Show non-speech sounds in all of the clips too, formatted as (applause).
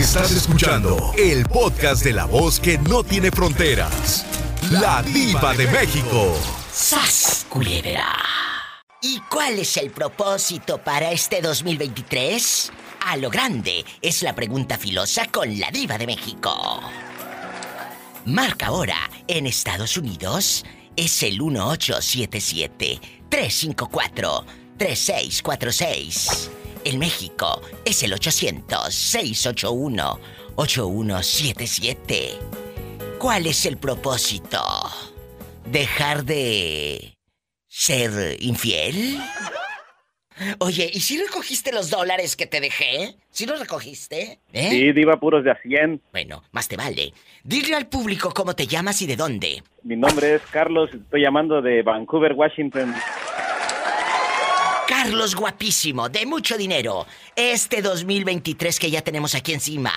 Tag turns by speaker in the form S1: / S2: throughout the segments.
S1: Estás escuchando el podcast de la voz que no tiene fronteras. La diva de México.
S2: ¡Sas, culebra! ¿Y cuál es el propósito para este 2023? A lo grande es la pregunta filosa con la diva de México. Marca ahora en Estados Unidos es el 1877-354-3646. En México es el 800-681-8177. ¿Cuál es el propósito? ¿Dejar de ser infiel? Oye, ¿y si recogiste los dólares que te dejé? ¿Sí los recogiste? ¿Eh?
S3: Sí, diva puros de a 100.
S2: Bueno, más te vale. Dile al público cómo te llamas y de dónde.
S3: Mi nombre es Carlos, estoy llamando de Vancouver, Washington.
S2: Carlos guapísimo, de mucho dinero. Este 2023 que ya tenemos aquí encima.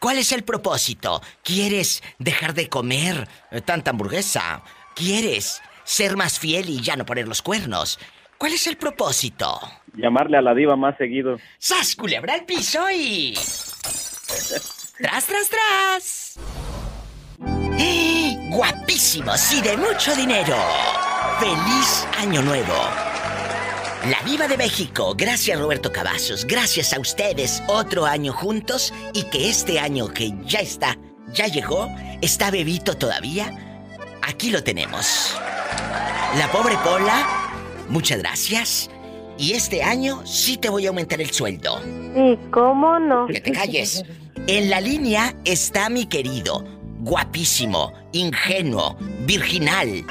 S2: ¿Cuál es el propósito? ¿Quieres dejar de comer eh, tanta hamburguesa? ¿Quieres ser más fiel y ya no poner los cuernos? ¿Cuál es el propósito?
S3: Llamarle a la diva más seguido.
S2: ¡Sas, culebra al piso y... ¡Tras, tras, tras! ¡Eh! ¡Guapísimos y de mucho dinero! ¡Feliz Año Nuevo! La Viva de México, gracias Roberto Cavazos, gracias a ustedes, otro año juntos y que este año que ya está, ya llegó, está bebito todavía, aquí lo tenemos. La pobre Pola, muchas gracias. Y este año sí te voy a aumentar el sueldo.
S4: Sí, ¿cómo no?
S2: Que te calles. En la línea está mi querido, guapísimo, ingenuo, virginal.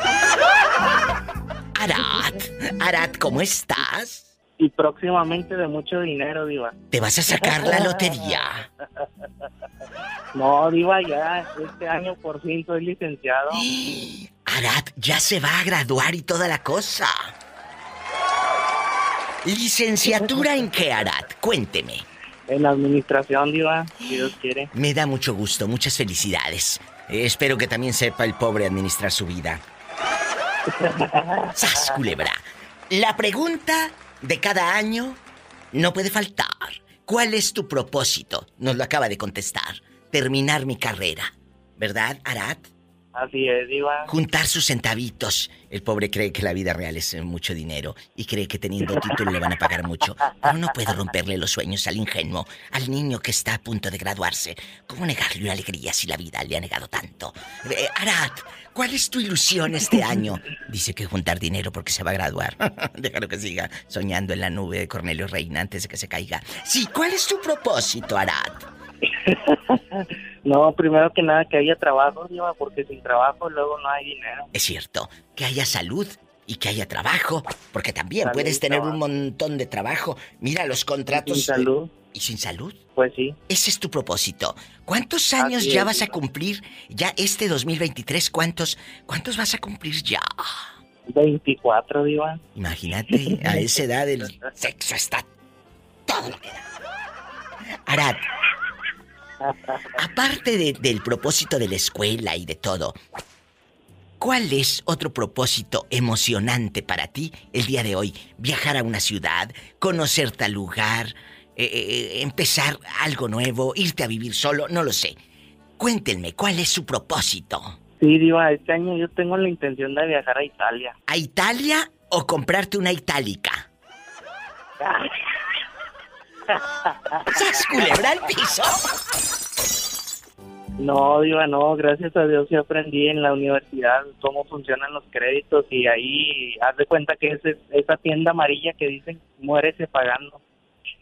S2: Arat, Arat, ¿cómo estás?
S5: Y próximamente de mucho dinero, Diva.
S2: ¿Te vas a sacar la lotería?
S5: No, Diva, ya este año por fin soy licenciado. (gasps)
S2: Arat ya se va a graduar y toda la cosa. ¿Licenciatura en qué, Arat? Cuénteme.
S5: En administración, Diva, si Dios quiere.
S2: Me da mucho gusto, muchas felicidades. Espero que también sepa el pobre administrar su vida. ¡Sas, culebra! La pregunta de cada año no puede faltar. ¿Cuál es tu propósito? Nos lo acaba de contestar. Terminar mi carrera. ¿Verdad, Arat?
S5: Así es, Diva.
S2: Juntar sus centavitos. El pobre cree que la vida real es eh, mucho dinero y cree que teniendo título le van a pagar mucho. Pero no puedo romperle los sueños al ingenuo, al niño que está a punto de graduarse. ¿Cómo negarle una alegría si la vida le ha negado tanto? Eh, Arat, ¿cuál es tu ilusión este año? Dice que juntar dinero porque se va a graduar. (laughs) Déjalo que siga soñando en la nube de Cornelio Reina antes de que se caiga. Sí, ¿cuál es tu propósito, Arat? (laughs)
S5: No, primero que nada que haya trabajo, Diva, porque sin trabajo luego no hay dinero.
S2: Es cierto, que haya salud y que haya trabajo, porque también
S5: Salud,
S2: puedes tener un montón de trabajo. Mira los contratos.
S5: Sin salud.
S2: ¿Y sin salud?
S5: Pues sí.
S2: Ese es tu propósito. ¿Cuántos años
S5: Así
S2: ya
S5: es,
S2: vas a cumplir? Ya este 2023, ¿cuántos, cuántos vas a cumplir ya?
S5: 24, Diva.
S2: Imagínate, a esa edad el (laughs) sexo está todo lo que da. Arad, aparte de- del propósito de la escuela y de todo, ¿cuál es otro propósito emocionante para ti el día de hoy? Viajar a una ciudad, conocer tal lugar, eh, eh, empezar algo nuevo, irte a vivir solo, no lo sé. Cuéntenme, ¿cuál es su propósito?
S5: Sí, Diva, este año yo tengo la intención de viajar a Italia.
S2: ¿A Italia o comprarte una itálica? (laughs) ¡Sas culebra al piso!
S5: No, Diva, no, gracias a Dios sí aprendí en la universidad cómo funcionan los créditos y ahí haz de cuenta que es es- esa tienda amarilla que dicen muérese pagando.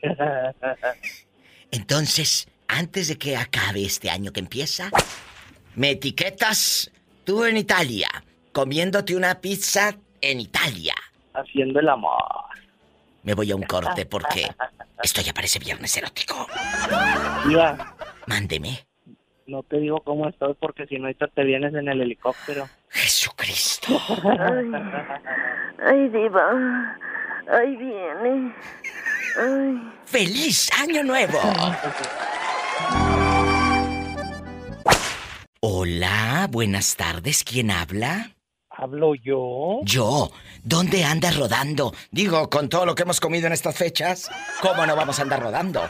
S5: (laughs)
S2: Entonces, antes de que acabe este año que empieza, me etiquetas tú en Italia, comiéndote una pizza en Italia.
S5: Haciendo el amor.
S2: Me voy a un corte (laughs) porque esto ya parece viernes erótico.
S5: Diva,
S2: Mándeme.
S5: no te digo cómo estoy porque si no ahorita te vienes en el helicóptero.
S2: Jesucristo.
S4: Ay, ay, diva. Ay, viene. Ay.
S2: ¡Feliz Año Nuevo! Hola, buenas tardes. ¿Quién habla?
S5: ¿Hablo yo?
S2: Yo. ¿Dónde andas rodando? Digo, con todo lo que hemos comido en estas fechas, ¿cómo no vamos a andar rodando?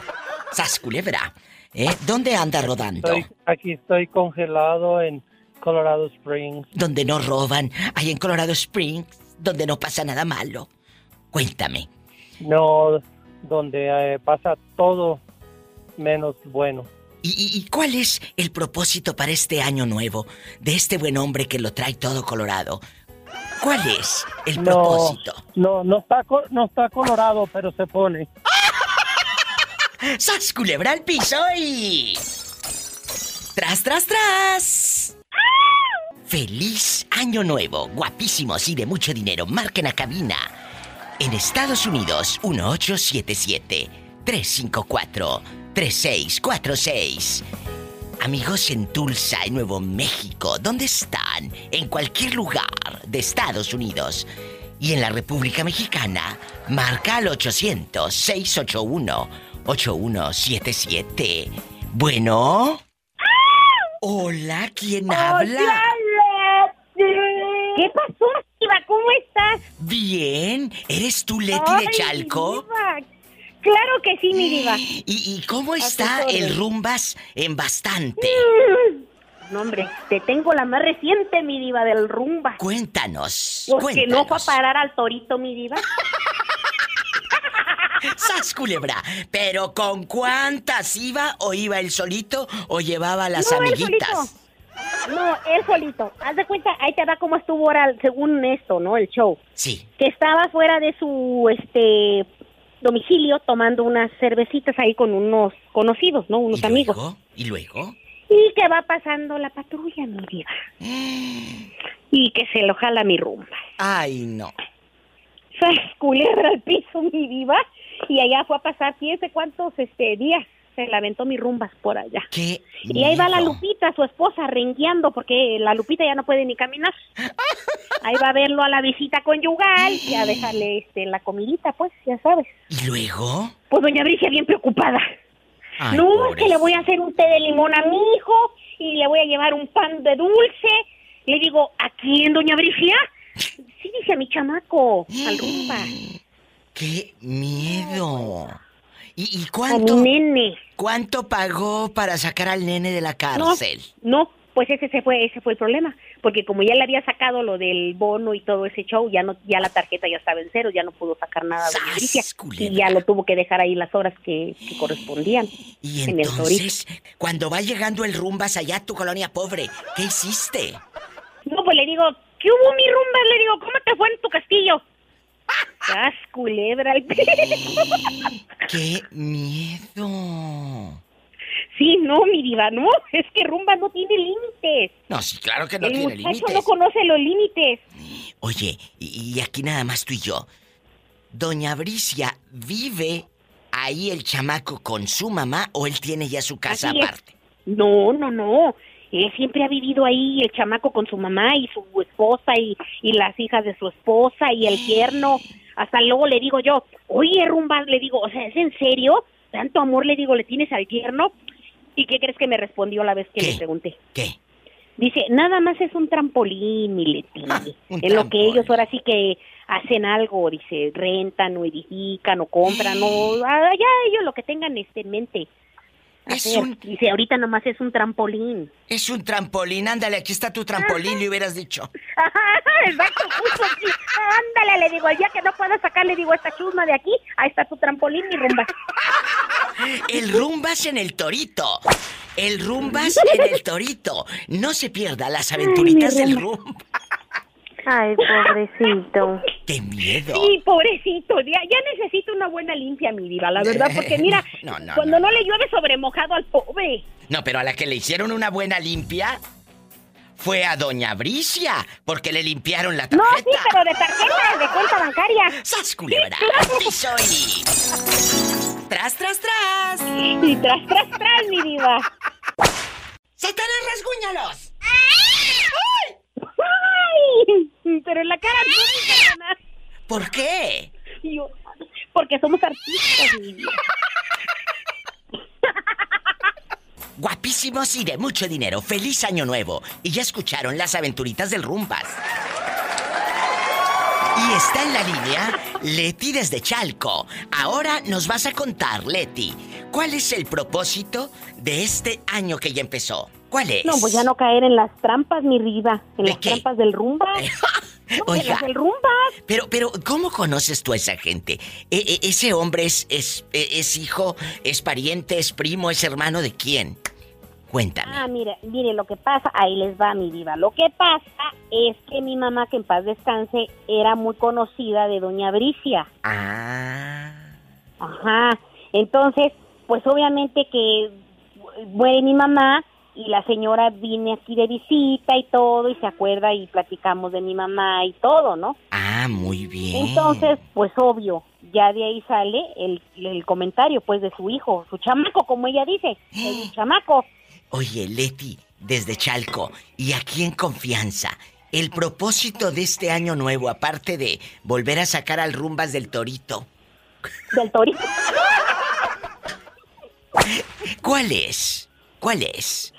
S2: ¡Sas culebra! ¿Eh? ¿Dónde anda rodando?
S6: Estoy, aquí estoy congelado en Colorado Springs.
S2: Donde no roban. Ahí en Colorado Springs, donde no pasa nada malo. Cuéntame.
S6: No, donde eh, pasa todo menos bueno.
S2: ¿Y, y, y cuál es el propósito para este año nuevo de este buen hombre que lo trae todo colorado? ¿Cuál es el propósito?
S6: no, no está, no está colorado, pero se pone. (laughs)
S2: ¡Sas culebra al piso y... ¡Tras, tras, tras! ¡Feliz Año Nuevo! Guapísimos y de mucho dinero. Marquen a cabina. En Estados Unidos, 1877-354-3646. Amigos en Tulsa, en Nuevo México, ¿dónde están? En cualquier lugar de Estados Unidos. Y en la República Mexicana, marca al 800-681-8177. Bueno. Hola, ¿quién habla?
S7: ¿Qué pasó, Diva? ¿Cómo estás?
S2: Bien. ¿Eres tú, Leti
S7: Ay,
S2: de Chalco?
S7: Diva. Claro que sí, mi diva. (gasps)
S2: ¿Y, y cómo está el rumbas en bastante?
S7: No, hombre, te tengo la más reciente, mi diva, del rumba.
S2: Cuéntanos.
S7: Porque no fue a parar al torito, mi diva. (laughs)
S2: ¡Sas, culebra! ¿Pero con cuántas iba o iba él solito o llevaba a las
S7: No,
S2: amiguitas?
S7: solito. No, él solito. Haz de cuenta, ahí te va cómo estuvo ahora, según esto, ¿no? El show.
S2: Sí.
S7: Que estaba fuera de su, este, domicilio tomando unas cervecitas ahí con unos conocidos, ¿no? Unos
S2: ¿Y
S7: amigos.
S2: luego? ¿Y luego?
S7: Y que va pasando la patrulla, mi diva. Y que se lo jala mi rumba.
S2: Ay, no.
S7: ¡Sas, culebra al piso, mi diva! Y allá fue a pasar, fíjese cuántos este, días se la aventó mi rumbas por allá.
S2: ¿Qué?
S7: Y ahí va la. Lupita, su esposa, rengueando, porque la Lupita ya no puede ni caminar. (laughs) Ahí va a verlo a la visita conyugal y a dejarle este, la comidita, pues, ya sabes.
S2: ¿Y luego?
S7: Pues doña Bricia bien preocupada.
S2: Ay,
S7: no, es que le voy a hacer un té de limón a mi hijo y le voy a llevar un pan de dulce. Le digo, ¿a quién, doña Bricia? Sí, dice a mi chamaco, al rumba. (gasps)
S2: ¡Qué miedo! ¿Y, y cuánto,
S7: nene.
S2: cuánto pagó para sacar al nene de la cárcel?
S7: no, pues ese se fue, ese fue el problema, porque como ya le había sacado lo del bono y todo ese show, ya no, ya la tarjeta ya estaba en cero, ya no pudo sacar nada de
S2: ¡Sas,
S7: Bricia
S2: culebra!
S7: y ya lo tuvo que dejar ahí las horas que, que correspondían.
S2: Y
S7: en el
S2: entonces, cuando va llegando el rumbas allá a tu colonia pobre, ¿qué hiciste?
S7: No, pues le digo, ¿qué hubo mi rumba? Le digo, ¿cómo te fue en tu castillo? ¡Sas, culebra al (laughs) (laughs) piso!
S2: ¡Qué miedo!
S7: Sí, no, mi diva, no, (laughs) es que rumba no tiene límites.
S2: No, sí, claro que no
S7: el
S2: tiene
S7: muchacho
S2: límites.
S7: no conoce los límites.
S2: Oye, y, y aquí nada más tú y yo. Doña Bricia, ¿vive ahí el chamaco con su mamá o él tiene ya su casa
S7: Así es.
S2: aparte?
S7: No, no, no. Él siempre ha vivido ahí, el chamaco con su mamá y su esposa y, y las hijas de su esposa y el yerno. Hasta luego le digo yo, oye, rumba, le digo, o sea, ¿es en serio? Tanto amor, le digo, ¿le tienes al yerno? ¿Y qué crees que me respondió la vez que
S2: ¿Qué?
S7: le pregunté?
S2: ¿Qué?
S7: Dice, nada más es un trampolín, mi Leti.
S2: Ah,
S7: en lo que ellos ahora sí que hacen algo, dice, rentan o edifican o compran o ah, ya ellos lo que tengan este, en mente.
S2: Es un-
S7: Dice, ahorita nomás es un trampolín.
S2: Es un trampolín, ándale, aquí está tu trampolín, le hubieras dicho. (laughs)
S7: Exacto, justo así. Ándale, le digo, el día que no pueda sacar, le digo, esta chusma de aquí, ahí está tu trampolín, mi rumba. (laughs)
S2: El rumbas en el torito. El rumbas (laughs) en el torito. No se pierda las aventuritas
S7: Ay,
S2: del
S7: rumba.
S4: Ay, pobrecito.
S2: ¡Qué miedo!
S7: Sí, pobrecito, ya, ya necesito una buena limpia, mi diva, la verdad, porque (laughs) mira,
S2: No, no,
S7: cuando
S2: no.
S7: no, le llueve sobre mojado al pobre.
S2: No, pero a la que le hicieron una buena limpia fue a Doña Bricia, porque le limpiaron la
S7: No,
S2: tarjeta.
S7: sí, pero de tarjeta, de cuenta bancaria.
S2: ¡Sas, culebra! ¡Aquí soy! ¡Tras, tras, tras!
S7: Y tras, tras, tras, mi diva.
S2: ¡Satanás, rasguñalos!
S7: ¡Ay! Pero en la cara no.
S2: ¿Por qué?
S7: Yo, Porque somos artistas, mi diva.
S2: Guapísimos y de mucho dinero. ¡Feliz Año Nuevo! Y ya escucharon las aventuritas del Rumbas. Y está en la línea Leti desde Chalco. Ahora nos vas a contar, Leti, ¿cuál es el propósito de este año que ya empezó? ¿Cuál es?
S7: No, pues ya no caer en las trampas, mi riva. En
S2: ¿De
S7: las
S2: qué?
S7: trampas del rumba. (laughs) No,
S2: Oiga.
S7: las del rumba.
S2: Pero, pero, ¿cómo conoces tú a esa gente? E- e- ¿Ese hombre es, es, e- es hijo, es pariente, es primo, es hermano de quién? Cuéntame.
S7: Ah, mire, mire, lo que pasa, ahí les va mi diva. Lo que pasa es que mi mamá, que en paz descanse, era muy conocida de Doña Bricia.
S2: Ah.
S7: Ajá. Entonces, pues obviamente que muere mi mamá y la señora viene aquí de visita y todo y se acuerda y platicamos de mi mamá y todo, ¿no?
S2: Ah, muy bien.
S7: Entonces, pues obvio, ya de ahí sale el, el comentario pues de su hijo, su chamaco, como ella dice, el (gasps) chamaco.
S2: Oye, Leti, desde Chalco, y aquí en confianza, el propósito de este año nuevo, aparte de volver a sacar al rumbas del torito,
S7: Del torito. (laughs)
S2: ¿cuál es? ¿Cuál es?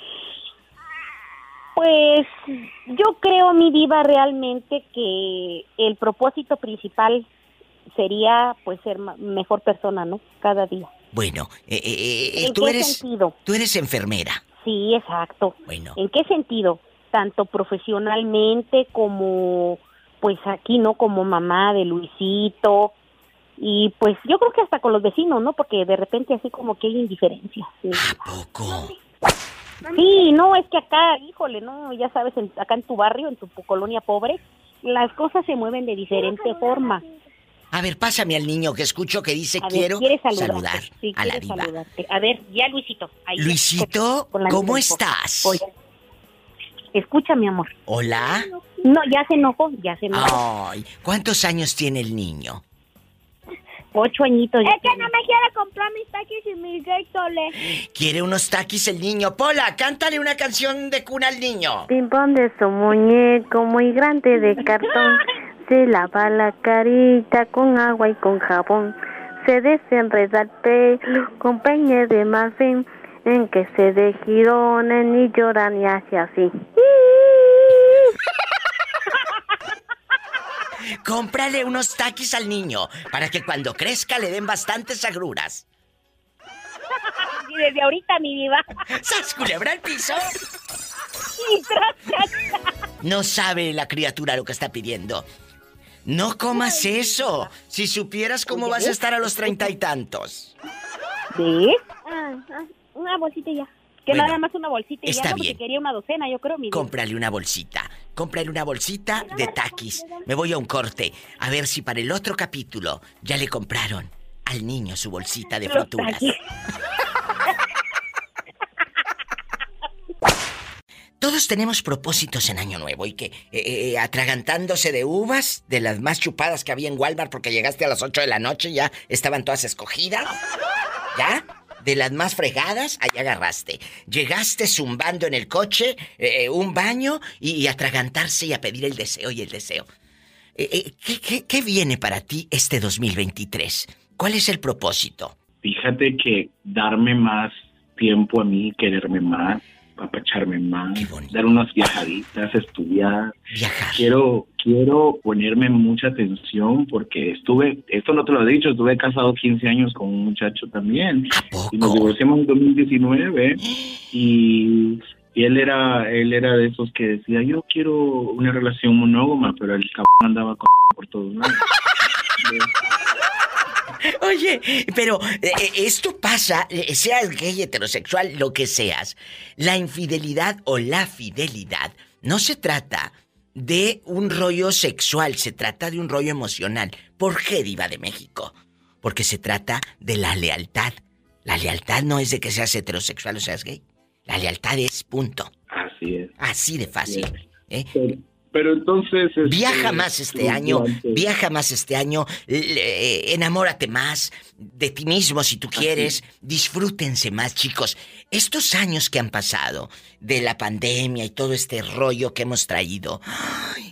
S7: Pues yo creo, mi diva, realmente que el propósito principal sería pues ser mejor persona, ¿no? cada día.
S2: Bueno, eh, eh, eh,
S7: ¿En
S2: tú
S7: qué
S2: eres
S7: sentido?
S2: tú eres enfermera.
S7: Sí, exacto.
S2: Bueno.
S7: ¿En qué sentido? Tanto profesionalmente como, pues aquí, ¿no? Como mamá de Luisito. Y pues yo creo que hasta con los vecinos, ¿no? Porque de repente así como que hay indiferencia. Sí,
S2: Poco.
S7: Sí, no, es que acá, híjole, no, ya sabes, en- acá en tu barrio, en tu colonia pobre, las cosas se mueven de diferente forma.
S2: A ver, pásame al niño que escucho que dice
S7: ver,
S2: quiero saludar
S7: Sí,
S2: a la
S7: saludarte. A ver, ya Luisito. ahí,
S2: Luisito,
S7: con
S2: ¿cómo estás?
S7: Oye, escucha, mi amor.
S2: Hola.
S7: No, ya se enojó, ya se enojó.
S2: Ay, ¿cuántos años tiene el niño?
S7: Ocho añitos.
S8: Es que no me quiere comprar mis taquis y mis Gatorade.
S2: Quiere unos taquis el niño. Pola, cántale una canción de cuna al niño.
S4: Pimpón de su muñeco muy grande de (laughs) cartón. Se lava la carita con agua y con jabón. Se desenreda el pelo con peine de marfil. En que se de girones ni llora ni hace así.
S2: Cómprale unos taquis al niño para que cuando crezca le den bastantes agruras.
S7: Y desde ahorita, mi diva.
S2: ¡Sas, culebra al piso!
S7: Y tras, tras, tras.
S2: No sabe la criatura lo que está pidiendo. No comas eso. Si supieras cómo vas a estar a los treinta y tantos.
S7: ¿Ves?
S8: Ah, ah, una bolsita ya.
S7: Que
S2: Bueno,
S7: nada más una bolsita y
S2: está
S7: ya, no,
S2: bien.
S7: quería una docena, yo creo, mi.
S2: Cómprale una bolsita. Cómprale una bolsita de taquis. Me voy a un corte. A ver si para el otro capítulo ya le compraron al niño su bolsita de frituras. Todos tenemos propósitos en Año Nuevo y que eh, eh, atragantándose de uvas, de las más chupadas que había en Walmart porque llegaste a las 8 de la noche, ya estaban todas escogidas. ¿Ya? De las más fregadas, ahí agarraste. Llegaste zumbando en el coche, eh, un baño y, y atragantarse y a pedir el deseo y el deseo. Eh, eh, ¿qué, qué, qué viene para ti este 2023? ¿Cuál es el propósito?
S9: Fíjate que darme más tiempo a mí, quererme más, apacharme más, dar unas viajaditas, estudiar.
S2: Viajar.
S9: Quiero, quiero ponerme mucha atención porque estuve, esto no te lo he dicho, estuve casado 15 años con un muchacho también
S2: ¿A
S9: y nos divorciamos en 2019 y, y él era, él era de esos que decía yo quiero una relación monógama, pero el cabrón andaba con por todos lados. (laughs)
S2: Oye, pero eh, eh, esto pasa, eh, seas gay, heterosexual, lo que seas. La infidelidad o la fidelidad no se trata de un rollo sexual, se trata de un rollo emocional. ¿Por qué, Diva de México? Porque se trata de la lealtad. La lealtad no es de que seas heterosexual o seas gay. La lealtad es punto.
S9: Así es.
S2: Así de fácil. ¿eh?
S9: Pero, entonces... este,
S2: Viaja más este año, viaja más este año, le- enamórate más de ti mismo si tú quieres, disfrútense más chicos. Estos años que han pasado de la pandemia y todo este rollo que hemos traído,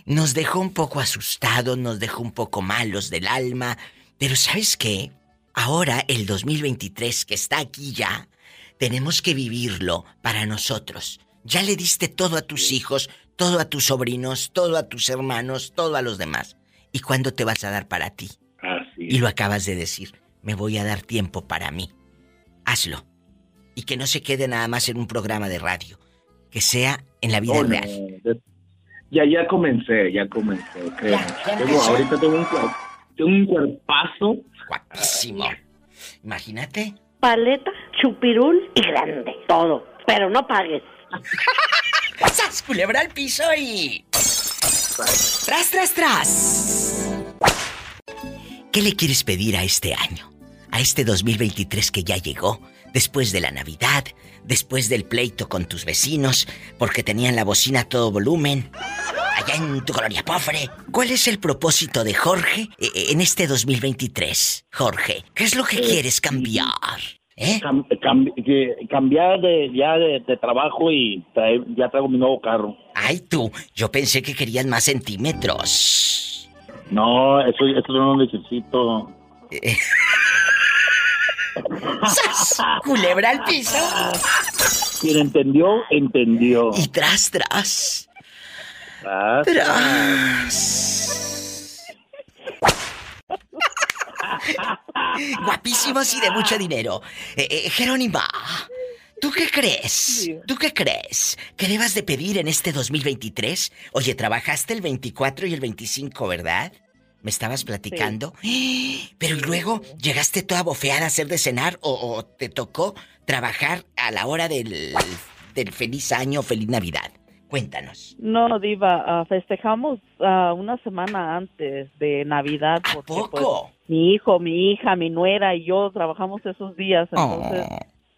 S2: nos dejó un poco asustados, nos dejó un poco malos del alma, pero ¿sabes qué? Ahora el 2023 que está aquí ya, tenemos que vivirlo para nosotros. Ya le diste todo a tus hijos, todo a tus sobrinos, todo a tus hermanos, todo a los demás. ¿Y cuándo te vas a dar para ti?
S9: Así
S2: Y lo acabas de decir, me voy a dar tiempo para mí. hazlo. Y que no se quede nada más en un programa de radio. Que sea en la vida
S9: Oh,
S2: real.
S9: Ya, ya comencé, ya comencé, Tengo-
S2: empezó.
S9: ahorita tengo un, tengo un cuerpazo.
S2: Guapísimo. Imagínate.
S10: Paleta, chupirul y grande. Todo. Pero no pagues. (laughs)
S2: ¡Sas, culebra al piso y... ¡Tras, tras, tras! ¿Qué le quieres pedir a este año? A este 2023 que ya llegó, después de la Navidad, después del pleito con tus vecinos, porque tenían la bocina a todo volumen, allá en tu colonia pobre. ¿Cuál es el propósito de Jorge eh, eh, en este 2023? Jorge, ¿qué es lo que quieres cambiar? ¿Eh?
S11: Cam- cam- que- cambiar de ya de, de trabajo y traer- ya traigo mi nuevo carro.
S2: Ay, tú, yo pensé que querías más centímetros.
S11: No, eso, eso no lo necesito.
S2: Eh. (laughs) ¡Sas! Culebra al piso.
S11: Quien entendió, entendió.
S2: Y tras, tras.
S11: Tras,
S2: Tras. Guapísimos y de mucho dinero. Eh, eh, Jerónima, ¿tú qué crees? ¿Tú qué crees? ¿Que debas de pedir en este 2023? Oye, trabajaste el 24 y el 25, ¿verdad? Me estabas platicando. Pero ¿y luego llegaste toda bofeada a hacer de cenar o, o te tocó trabajar a la hora del, del feliz año, feliz Navidad? Cuéntanos.
S12: No, Diva, ah, festejamos ah, una semana antes de Navidad. Porque, pues,
S2: poco?
S12: Mi hijo, mi hija, mi nuera y yo trabajamos esos días, entonces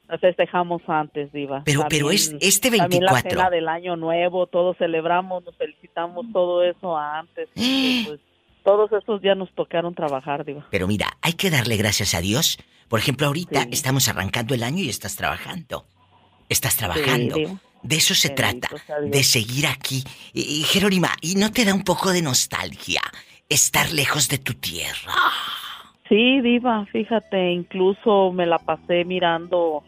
S12: la festejamos antes, Diva.
S2: Oh. Pero- pero es- este
S12: También la
S2: 24.
S12: cena del Año Nuevo, todos celebramos, nos felicitamos, todo eso antes. (gasps) pues, todos esos días nos tocaron trabajar, Diva.
S2: Pero mira, hay que darle gracias a Dios. Por ejemplo, ahorita estamos arrancando el año y estás trabajando. Estás trabajando.
S12: Sí,
S2: de eso se
S12: Bendito
S2: trata, de seguir aquí. Y, y, Jerónima, ¿y no te da un poco de nostalgia estar lejos de tu tierra?
S12: Sí, diva, fíjate, incluso me la pasé mirando,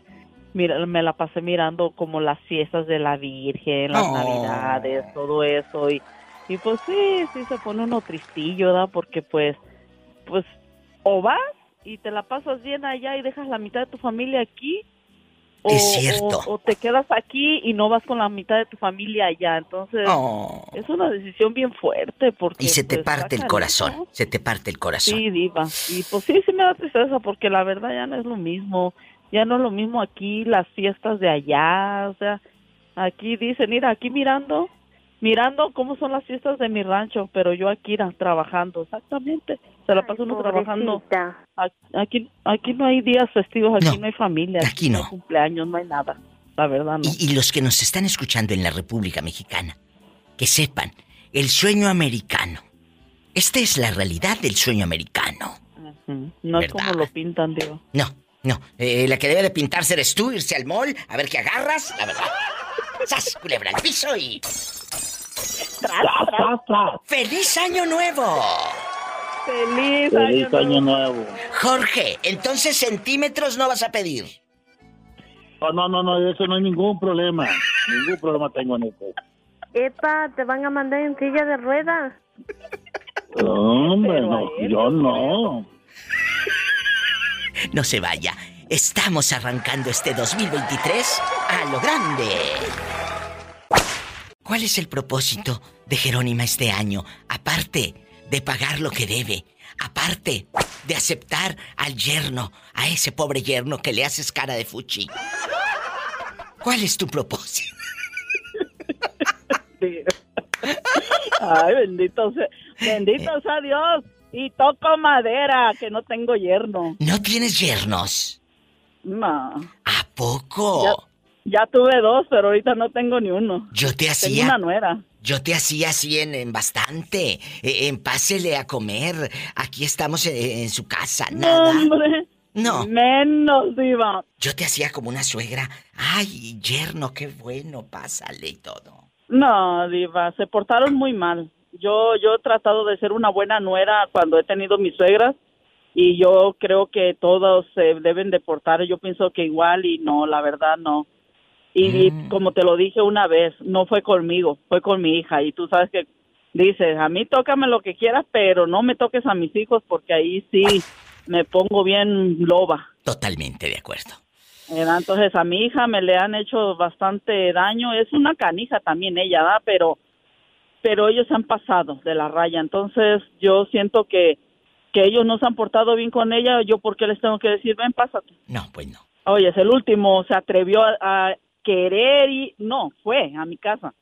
S12: mira, me la pasé mirando como las fiestas de la Virgen, las
S2: Oh.
S12: Navidades, todo eso y, y pues sí, sí se pone uno tristillo, ¿verdad? Porque pues, pues o vas y te la pasas bien allá y dejas la mitad de tu familia aquí. O,
S2: Es cierto.
S12: o- o te quedas aquí y no vas con la mitad de tu familia allá, entonces
S2: Oh.
S12: es una decisión bien fuerte porque
S2: Y se te
S12: pues,
S2: parte el corazón, se te parte el corazón.
S12: Sí, diva. Y pues sí, sí me da tristeza porque la verdad ya no es lo mismo. Ya no es lo mismo aquí, las fiestas de allá. O sea, aquí dicen, mira, aquí mirando, mirando cómo son las fiestas de mi rancho, pero yo aquí era trabajando, exactamente. Se la pasa uno trabajando. Aquí, aquí no hay días festivos, aquí no, hay familia.
S2: aquí no.
S12: hay cumpleaños, no hay nada. La verdad no.
S2: Y, y los que nos están escuchando en la República Mexicana, que sepan, el sueño americano. Esta es la realidad del sueño americano.
S12: No es como lo pintan, digo.
S2: No, no. eh, la que debe de pintarse eres tú, irse al mall, a ver qué agarras, la verdad. ¡Sas, culebra al piso y... ¡Feliz Año Nuevo!
S12: ¡Feliz,
S11: Feliz año nuevo.
S2: Jorge, entonces centímetros no vas a pedir.
S11: No, no, no, no, eso no hay ningún problema. Ningún problema tengo en eso.
S4: Epa, te van a mandar en silla de ruedas.
S11: Hombre, no, yo no.
S2: No se vaya. Estamos arrancando este 2023 a lo grande. ¿Cuál es el propósito de Jerónima este año? Aparte de pagar lo que debe, aparte de aceptar al yerno, a ese pobre yerno que le haces cara de fuchi. ¿Cuál es tu propósito?
S12: Ay, bendito sea, bendito sea Dios. Y toco madera, que no tengo yerno.
S2: ¿No tienes yernos?
S12: No.
S2: ¿A poco?
S12: Ya, tuve dos, pero ahorita no tengo ni uno.
S2: Yo te
S12: Tengo
S2: hacía.
S12: una nuera.
S2: Yo te hacía así en, en bastante. Eh, En pásele a comer. Aquí estamos en, en su casa. Nada.
S12: Hombre.
S2: No.
S12: Menos, Diva.
S2: Yo te hacía como una suegra. Ay, yerno, qué bueno, pásale y todo.
S12: No, Diva, se portaron muy mal. Yo, yo he tratado de ser una buena nuera cuando he tenido mis suegras y yo creo que todos se deben de portar. Yo pienso que igual y no, la verdad no. Y, y como te lo dije una vez, no fue conmigo, fue con mi hija. Y tú sabes que dices, a mí tócame lo que quieras, pero no me toques a mis hijos porque ahí sí me pongo bien loba.
S2: Totalmente de acuerdo.
S12: Entonces a mi hija me le han hecho bastante daño. Es una canija también ella, ¿da? Pero, pero ellos se han pasado de la raya. Entonces yo siento que, que ellos no se han portado bien con ella. Yo, ¿por qué les tengo que decir, ven, pásate?
S2: No, pues no.
S12: Oye, es el último, se atrevió a, a querer y no, fue a mi casa.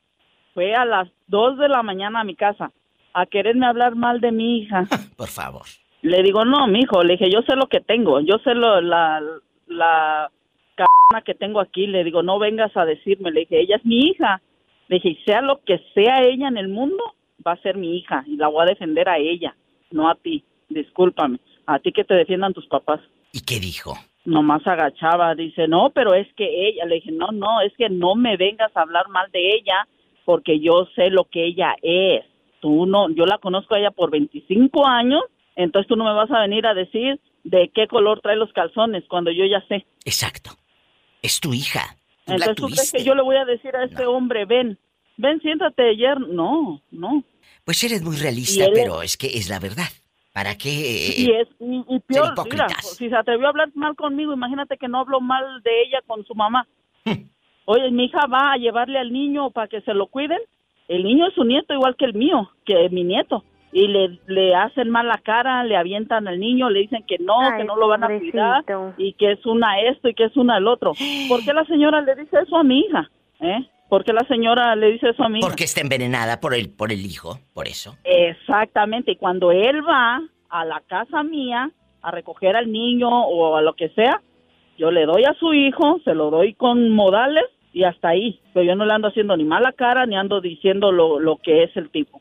S12: Fue a las dos de la mañana a mi casa a quererme hablar mal de mi hija. (laughs)
S2: Por favor.
S12: Le digo, no, mi hijo, le dije, yo sé lo que tengo, yo sé lo, la, la c que tengo aquí. Le digo, no vengas a decirme. Le dije, ella es mi hija. Le dije, sea lo que sea ella en el mundo, va a ser mi hija y la voy a defender a ella, no a ti. Discúlpame. A ti que te defiendan tus papás.
S2: ¿Y qué dijo?
S12: Nomás agachaba, dice, no, pero es que ella, le dije, no, no, es que no me vengas a hablar mal de ella porque yo sé lo que ella es. Tú no, yo la conozco a ella por 25 años, entonces tú no me vas a venir a decir de qué color trae los calzones cuando yo ya sé.
S2: Exacto. Es tu hija. Tú
S12: Entonces tú crees que yo le voy a decir a este hombre, ven, ven, siéntate ayer. No, no.
S2: Pues eres muy realista,
S12: es-
S2: pero es que es la verdad. ¿Para qué? eh,
S12: Y es y, y peor, mira, si se atrevió a hablar mal conmigo, imagínate que no habló mal de ella con su mamá. (laughs) Oye, mi hija va a llevarle al niño para que se lo cuiden. El niño es su nieto igual que el mío, que mi nieto. Y le, le hacen mal la cara, le avientan al niño, le dicen que no,
S4: Ay,
S12: que no lo van a cuidar y que es una esto y que es una el otro. ¿Por qué la señora le dice eso a mi hija? ¿Eh? ¿Por qué la señora le dice eso a hija?
S2: Porque está envenenada por el, por el hijo, por eso.
S12: Exactamente, y cuando él va a la casa mía a recoger al niño o a lo que sea, yo le doy a su hijo, se lo doy con modales y hasta ahí. Pero yo no le ando haciendo ni mala cara ni ando diciendo lo, lo que es el tipo.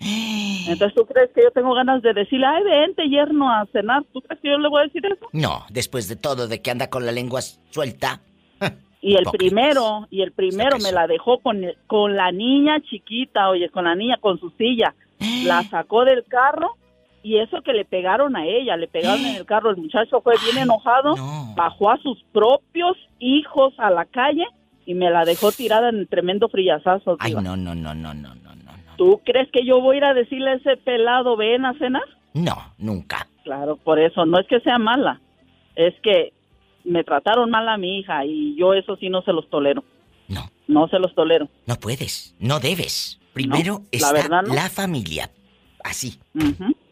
S12: (gasps) Entonces, ¿tú crees que yo tengo ganas de decirle, ay, vente, yerno, a cenar? ¿Tú crees que yo le voy a decir eso?
S2: No, después de todo, de que anda con la lengua suelta. (laughs)
S12: Y el primero, y el primero me la dejó con, el- con la niña chiquita, oye, con la niña con su silla. La sacó del carro y eso que le pegaron a ella, le pegaron en el carro. El muchacho fue bien enojado, bajó a sus propios hijos a la calle y me la dejó tirada en tremendo frillazazo.
S2: Ay,
S12: diva.
S2: no, no, no, no, no, no.
S12: ¿Tú crees que yo voy a ir a decirle a ese pelado, ven a cenar?
S2: No, nunca.
S12: Claro, por eso, no es que sea mala, es que me trataron mal a mi hija y yo eso sí no se los tolero.
S2: No.
S12: No se los tolero.
S2: No puedes, no debes. Primero
S12: No, la
S2: está
S12: verdad, no.
S2: la familia. Así.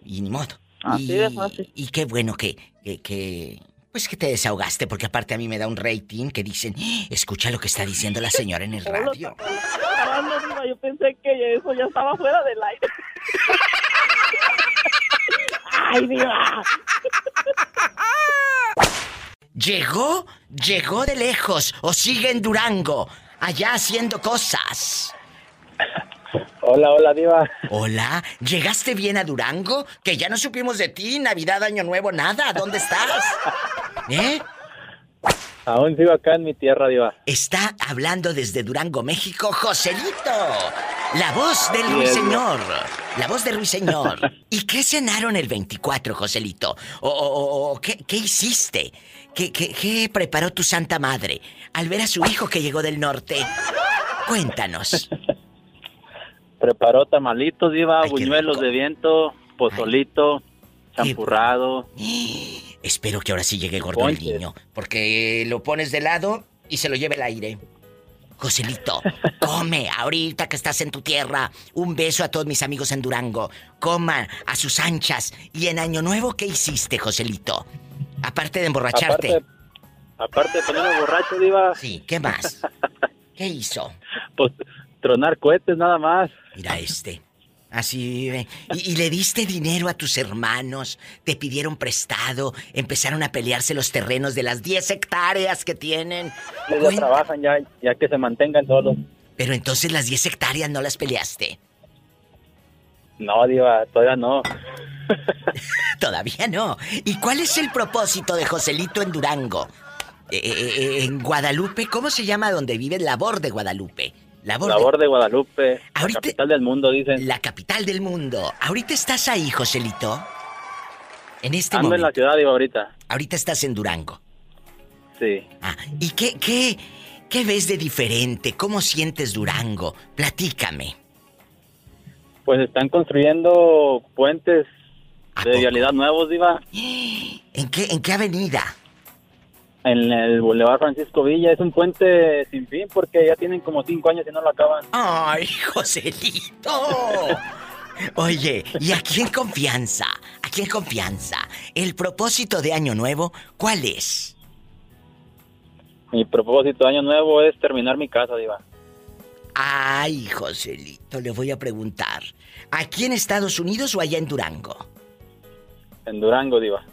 S2: Y ni modo.
S12: Así
S2: y,
S12: de fácil.
S2: y qué bueno que, que, que- Pues que te desahogaste, porque aparte a mí me da un rating que dicen, "¡Ah! escucha lo que está diciendo la señora en el (laughs) radio.
S12: Yo pensé que eso ya estaba fuera del aire. (laughs) Ay, diva. (laughs)
S2: Llegó, llegó de lejos o sigue en Durango, allá haciendo cosas. (laughs)
S13: Hola, hola, Diva.
S2: Hola, ¿llegaste bien a Durango? Que ya no supimos de ti, Navidad, Año Nuevo, nada. ¿Dónde estás? (laughs) ¿Eh?
S13: Aún sigo acá en mi tierra, Diva.
S2: Está hablando desde Durango, México, Joselito. La voz del ruiseñor. La voz del ruiseñor. (laughs) ¿Y qué cenaron el 24, Joselito? ¿O, o- o qué, qué hiciste? ¿Qué, qué, qué preparó tu santa madre al ver a su hijo que llegó del norte? Cuéntanos.
S13: Preparó tamalitos, Diva, buñuelos de viento, pozolito, champurrado. (gasps)
S2: Espero que ahora sí llegue gordo el niño, porque lo pones de lado y se lo lleve el aire. Joselito, come ahorita que estás en tu tierra. Un beso a todos mis amigos en Durango. Coman a sus anchas. ¿Y en Año Nuevo qué hiciste, Joselito? Aparte de emborracharte.
S13: Aparte, aparte de ponerme borracho, Diva.
S2: Sí, ¿qué más? (laughs) ¿Qué hizo?
S13: Pues tronar cohetes nada más.
S2: Mira este. Así vive. ¿Y, y le diste dinero a tus hermanos? ¿Te pidieron prestado? ¿Empezaron a pelearse los terrenos de las 10 hectáreas que tienen?
S13: Ellos trabajan ya, ya que se mantengan solos.
S2: Pero entonces las 10 hectáreas no las peleaste.
S13: No, Diva, todavía no. (laughs)
S2: Todavía no. ¿Y cuál es el propósito de Joselito en Durango? Eh, eh, eh, en Guadalupe, ¿cómo se llama donde vive? Labor de Guadalupe. Labor,
S13: Labor de Guadalupe,
S2: Ahorita-
S13: la capital del mundo, dicen.
S2: La capital del mundo. ¿Ahorita estás ahí, Joselito? En este
S13: Ando en
S2: momento.
S13: la ciudad, Diva, ahorita.
S2: Ahorita estás en Durango.
S13: Sí.
S2: Ah, ¿y qué, qué, qué ves de diferente? ¿Cómo sientes Durango? Platícame.
S13: Pues están construyendo puentes de vialidad nuevos, Diva.
S2: ¿En qué, en qué avenida?
S13: En el Boulevard Francisco Villa. Es un puente sin fin porque ya tienen como cinco años y no lo acaban.
S2: ¡Ay, Joselito! Oye, y aquí en confianza, aquí en confianza, el propósito de Año Nuevo, ¿cuál es?
S13: Mi propósito de año nuevo es terminar mi casa, Diva.
S2: Ay, Joselito, le voy a preguntar. ¿Aquí en Estados Unidos o allá en Durango?
S13: En Durango, Diva.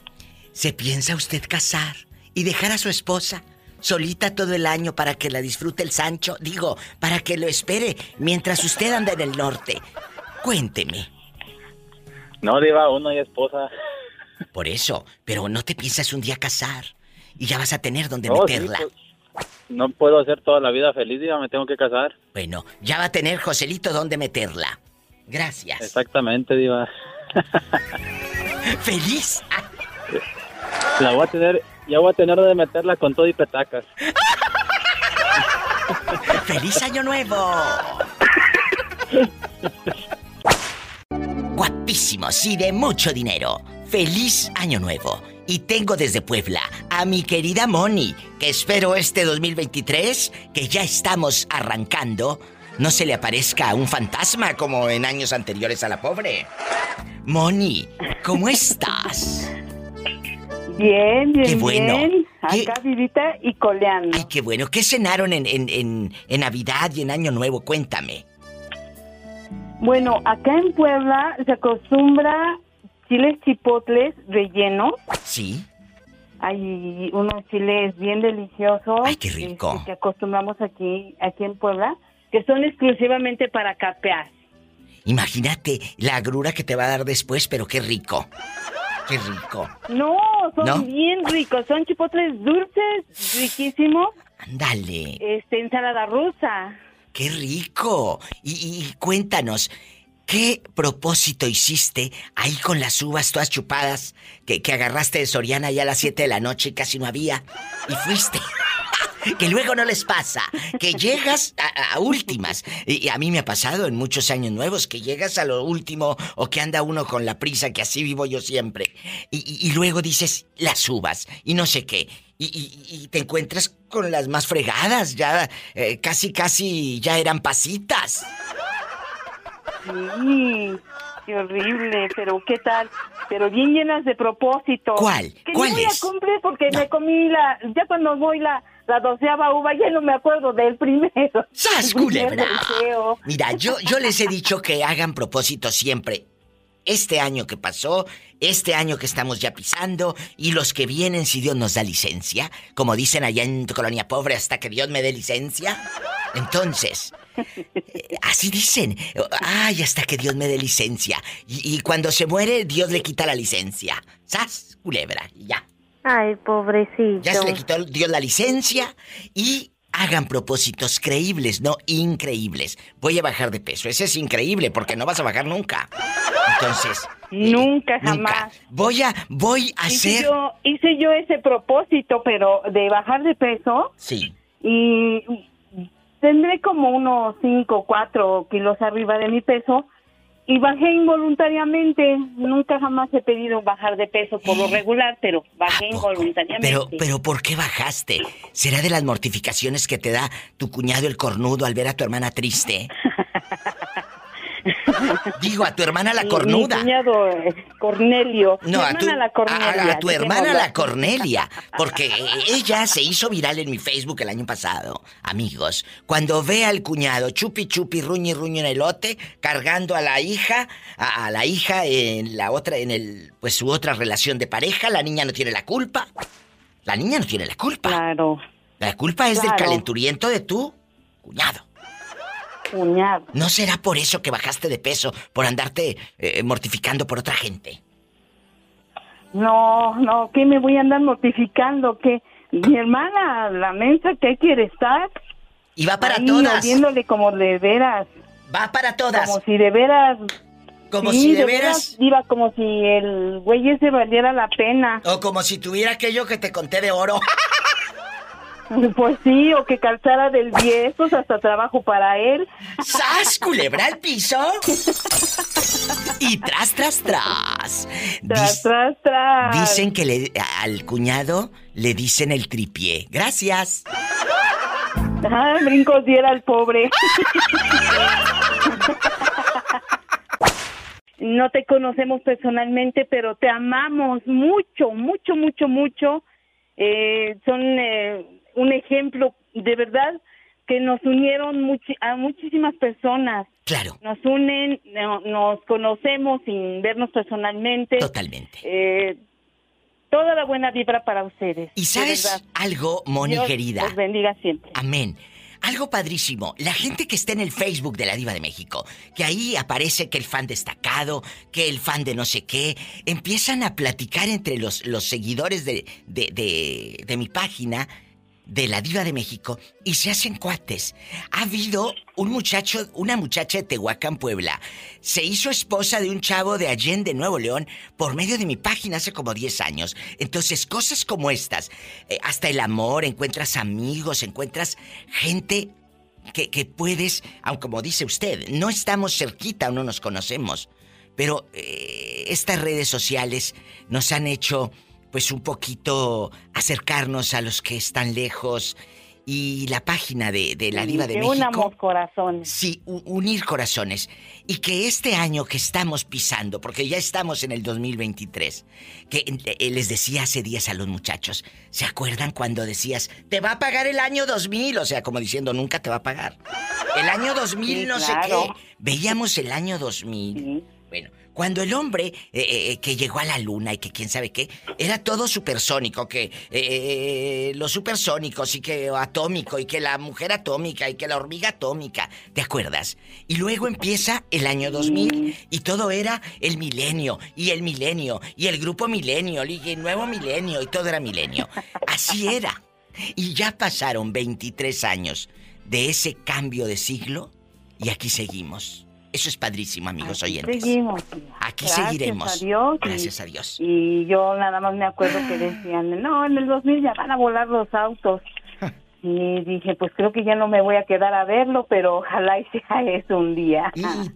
S2: ¿Se piensa usted casar y dejar a su esposa solita todo el año para que la disfrute el Sancho? Digo, para que lo espere mientras usted anda en el norte. Cuénteme.
S13: No, Diva, uno hay esposa.
S2: Por eso, pero no te piensas un día casar y ya vas a tener donde
S13: No, sí,
S2: meterla.
S13: pues, no puedo hacer toda la vida feliz, Diva, me tengo que casar.
S2: Bueno, ya va a tener Joselito donde meterla. Gracias.
S13: Exactamente, Diva. (laughs)
S2: ¡Feliz!
S13: La voy a tener, ya voy a tener de meterla con todo y petacas. (laughs)
S2: ¡Feliz Año Nuevo! (laughs) Guapísimos y de mucho dinero. ¡Feliz Año Nuevo! Y tengo desde Puebla a mi querida Moni, que espero este 2023, que ya estamos arrancando, no se le aparezca un fantasma como en años anteriores a la pobre. Moni, ¿cómo estás?
S14: Bien, bien,
S2: Qué bueno.
S14: bien.
S2: ¿Qué-
S14: Acá vivita y coleando.
S2: Ay, qué bueno. ¿Qué cenaron en, en, en, en Navidad y en Año Nuevo? Cuéntame.
S14: Bueno, acá en Puebla se acostumbra chiles chipotles rellenos.
S2: Sí.
S14: Hay unos chiles bien deliciosos.
S2: Ay, qué rico.
S14: este, que acostumbramos aquí, aquí en Puebla, que son exclusivamente para capear.
S2: Imagínate la agrura que te va a dar después, pero qué rico. Qué rico.
S14: No, son
S2: ¿No?
S14: bien ricos. Son chipotles dulces, riquísimos.
S2: Dale.
S14: Este, ensalada rusa.
S2: Qué rico. Y, y cuéntanos, ¿qué propósito hiciste ahí con las uvas todas chupadas que, que agarraste de Soriana ya a las 7 de la noche y casi no había? Y fuiste. (laughs) que luego no les pasa, que llegas a, últimas. Y, a mí me ha pasado en muchos años nuevos, que llegas a lo último o que anda uno con la prisa, que así vivo yo siempre. Y, y- luego dices las uvas y no sé qué. Y te encuentras con las más fregadas, ya eh, casi, casi ya eran pasitas.
S14: Sí, qué horrible, pero ¿qué tal? Pero bien llenas de propósito.
S2: ¿Cuál?
S14: Que
S2: ¿Cuál
S14: no voy
S2: es?
S14: a cumplir porque me comí la... Ya cuando voy la, la doceava uva, ya no me acuerdo del primero. (laughs)
S2: ¡Sas, culebra! Mira, yo, yo les he dicho que hagan propósito siempre. Este año que pasó, este año que estamos ya pisando, y los que vienen si Dios nos da licencia, como dicen allá en tu colonia pobre, hasta que Dios me dé licencia. Entonces, así dicen, ay, hasta que Dios me dé licencia. Y, y cuando se muere, Dios le quita la licencia. ¡Sas, culebra! Y ya.
S4: Ay, pobrecito.
S2: Ya se le quitó Dios la licencia y hagan propósitos creíbles, no increíbles. Voy a bajar de peso. Ese es increíble porque no vas a bajar nunca. Entonces,
S14: Nunca,
S2: nunca.
S14: jamás.
S2: Voy a voy a
S14: Hice
S2: hacer
S14: yo, hice yo ese propósito, pero de bajar de peso
S2: Sí.
S14: y tendré como unos 5 o 4 kilos arriba de mi peso y bajé involuntariamente. Nunca jamás he pedido bajar de peso por lo regular, pero bajé involuntariamente.
S2: Pero pero ¿por qué bajaste? ¿Será de las mortificaciones que te da tu cuñado el cornudo al ver a tu hermana triste? (laughs) Digo, a tu hermana la cornuda.
S14: Mi cuñado eh, Cornelio.
S2: No, a tu,
S14: hermana la Cornelia.
S2: a- tu hermana la. Cornelia, porque ella se hizo viral en mi Facebook el año pasado, amigos, cuando ve al cuñado chupi chupi ruñi ruñi en elote cargando a la hija, a, a la hija en la otra en el pues su otra relación de pareja, la niña no tiene la culpa. La niña no tiene la culpa.
S14: Claro.
S2: La culpa es del calenturiento de tu cuñado.
S14: Cuñado.
S2: ¿No será por eso que bajaste de peso, por andarte eh, mortificando por otra gente?
S14: No, no, ¿qué me voy a andar mortificando? ¿Qué? Mi hermana, la mensa, ¿qué quiere estar?
S2: Y va para
S14: Ahí,
S2: todas.
S14: oliéndole como de veras.
S2: Va para todas.
S14: Como si de veras...
S2: Como
S14: Sí,
S2: si de veras-
S14: Iba como si el güey ese valiera la pena.
S2: O como si tuviera aquello que te conté de oro. (laughs) (laughs)
S14: Pues sí, o que calzara del viejo hasta trabajo para él.
S2: ¡Sas, culebra al piso! y tras, tras, tras.
S14: Tras, tras, tras.
S2: Dicen que le, al cuñado le dicen el tripié. Gracias.
S14: Ah, brincos diera al pobre. no te conocemos personalmente, pero te amamos mucho, mucho, mucho, mucho. Eh, son eh, un ejemplo de verdad que nos unieron muchi- a muchísimas personas.
S2: Claro.
S14: Nos unen, no- nos conocemos sin vernos personalmente.
S2: Totalmente.
S14: Eh, toda la buena vibra para ustedes.
S2: ¿Y sabes algo, Moni
S14: Dios
S2: querida?
S14: los bendiga siempre.
S2: Amén. Algo padrísimo, la gente que está en el Facebook de la Diva de México, que ahí aparece que el fan destacado, que el fan de no sé qué, empiezan a platicar entre los, los seguidores de, de, de, de mi página, de la Diva de México, y se hacen cuates. Ha habido un muchacho, una muchacha de Tehuacán, Puebla, se hizo esposa de un chavo de Allende, Nuevo León, por medio de mi página hace como 10 años. Entonces, cosas como estas, eh, hasta el amor, encuentras amigos, encuentras gente que, que puedes, aunque como dice usted, no estamos cerquita o no nos conocemos, pero eh, estas redes sociales nos han hecho pues un poquito acercarnos a los que están lejos y la página de, de la
S14: Sí,
S2: Diva de
S14: que
S2: México.
S14: unamos corazones.
S2: Sí, unir corazones. Y que este año que estamos pisando, porque ya estamos en el 2023, que eh, les decía hace días a los muchachos, ¿se acuerdan cuando decías, te va a pagar el año 2000? O sea, como diciendo, nunca te va a pagar. El año 2000
S14: Sí,
S2: no sé qué. Veíamos el año 2000. Bueno, cuando el hombre eh, eh, que llegó a la luna y que quién sabe qué, era todo supersónico, que eh, los supersónicos y que atómico y que la mujer atómica y que la hormiga atómica, ¿te acuerdas? Y luego empieza el año 2000 y todo era el milenio y el milenio y el grupo milenio y el nuevo milenio y todo era milenio. Así era. Y ya pasaron 23 años de ese cambio de siglo y aquí seguimos. Eso es padrísimo, amigos oyentes.
S14: Seguimos.
S2: Aquí
S14: Gracias
S2: seguiremos.
S14: a Dios y-
S2: Gracias a Dios.
S14: Y yo nada más me acuerdo que decían, no, en el 2000 ya van a volar los autos. (laughs) Y dije, pues creo que ya no me voy a quedar a verlo, pero ojalá y sea (laughs) eso un día.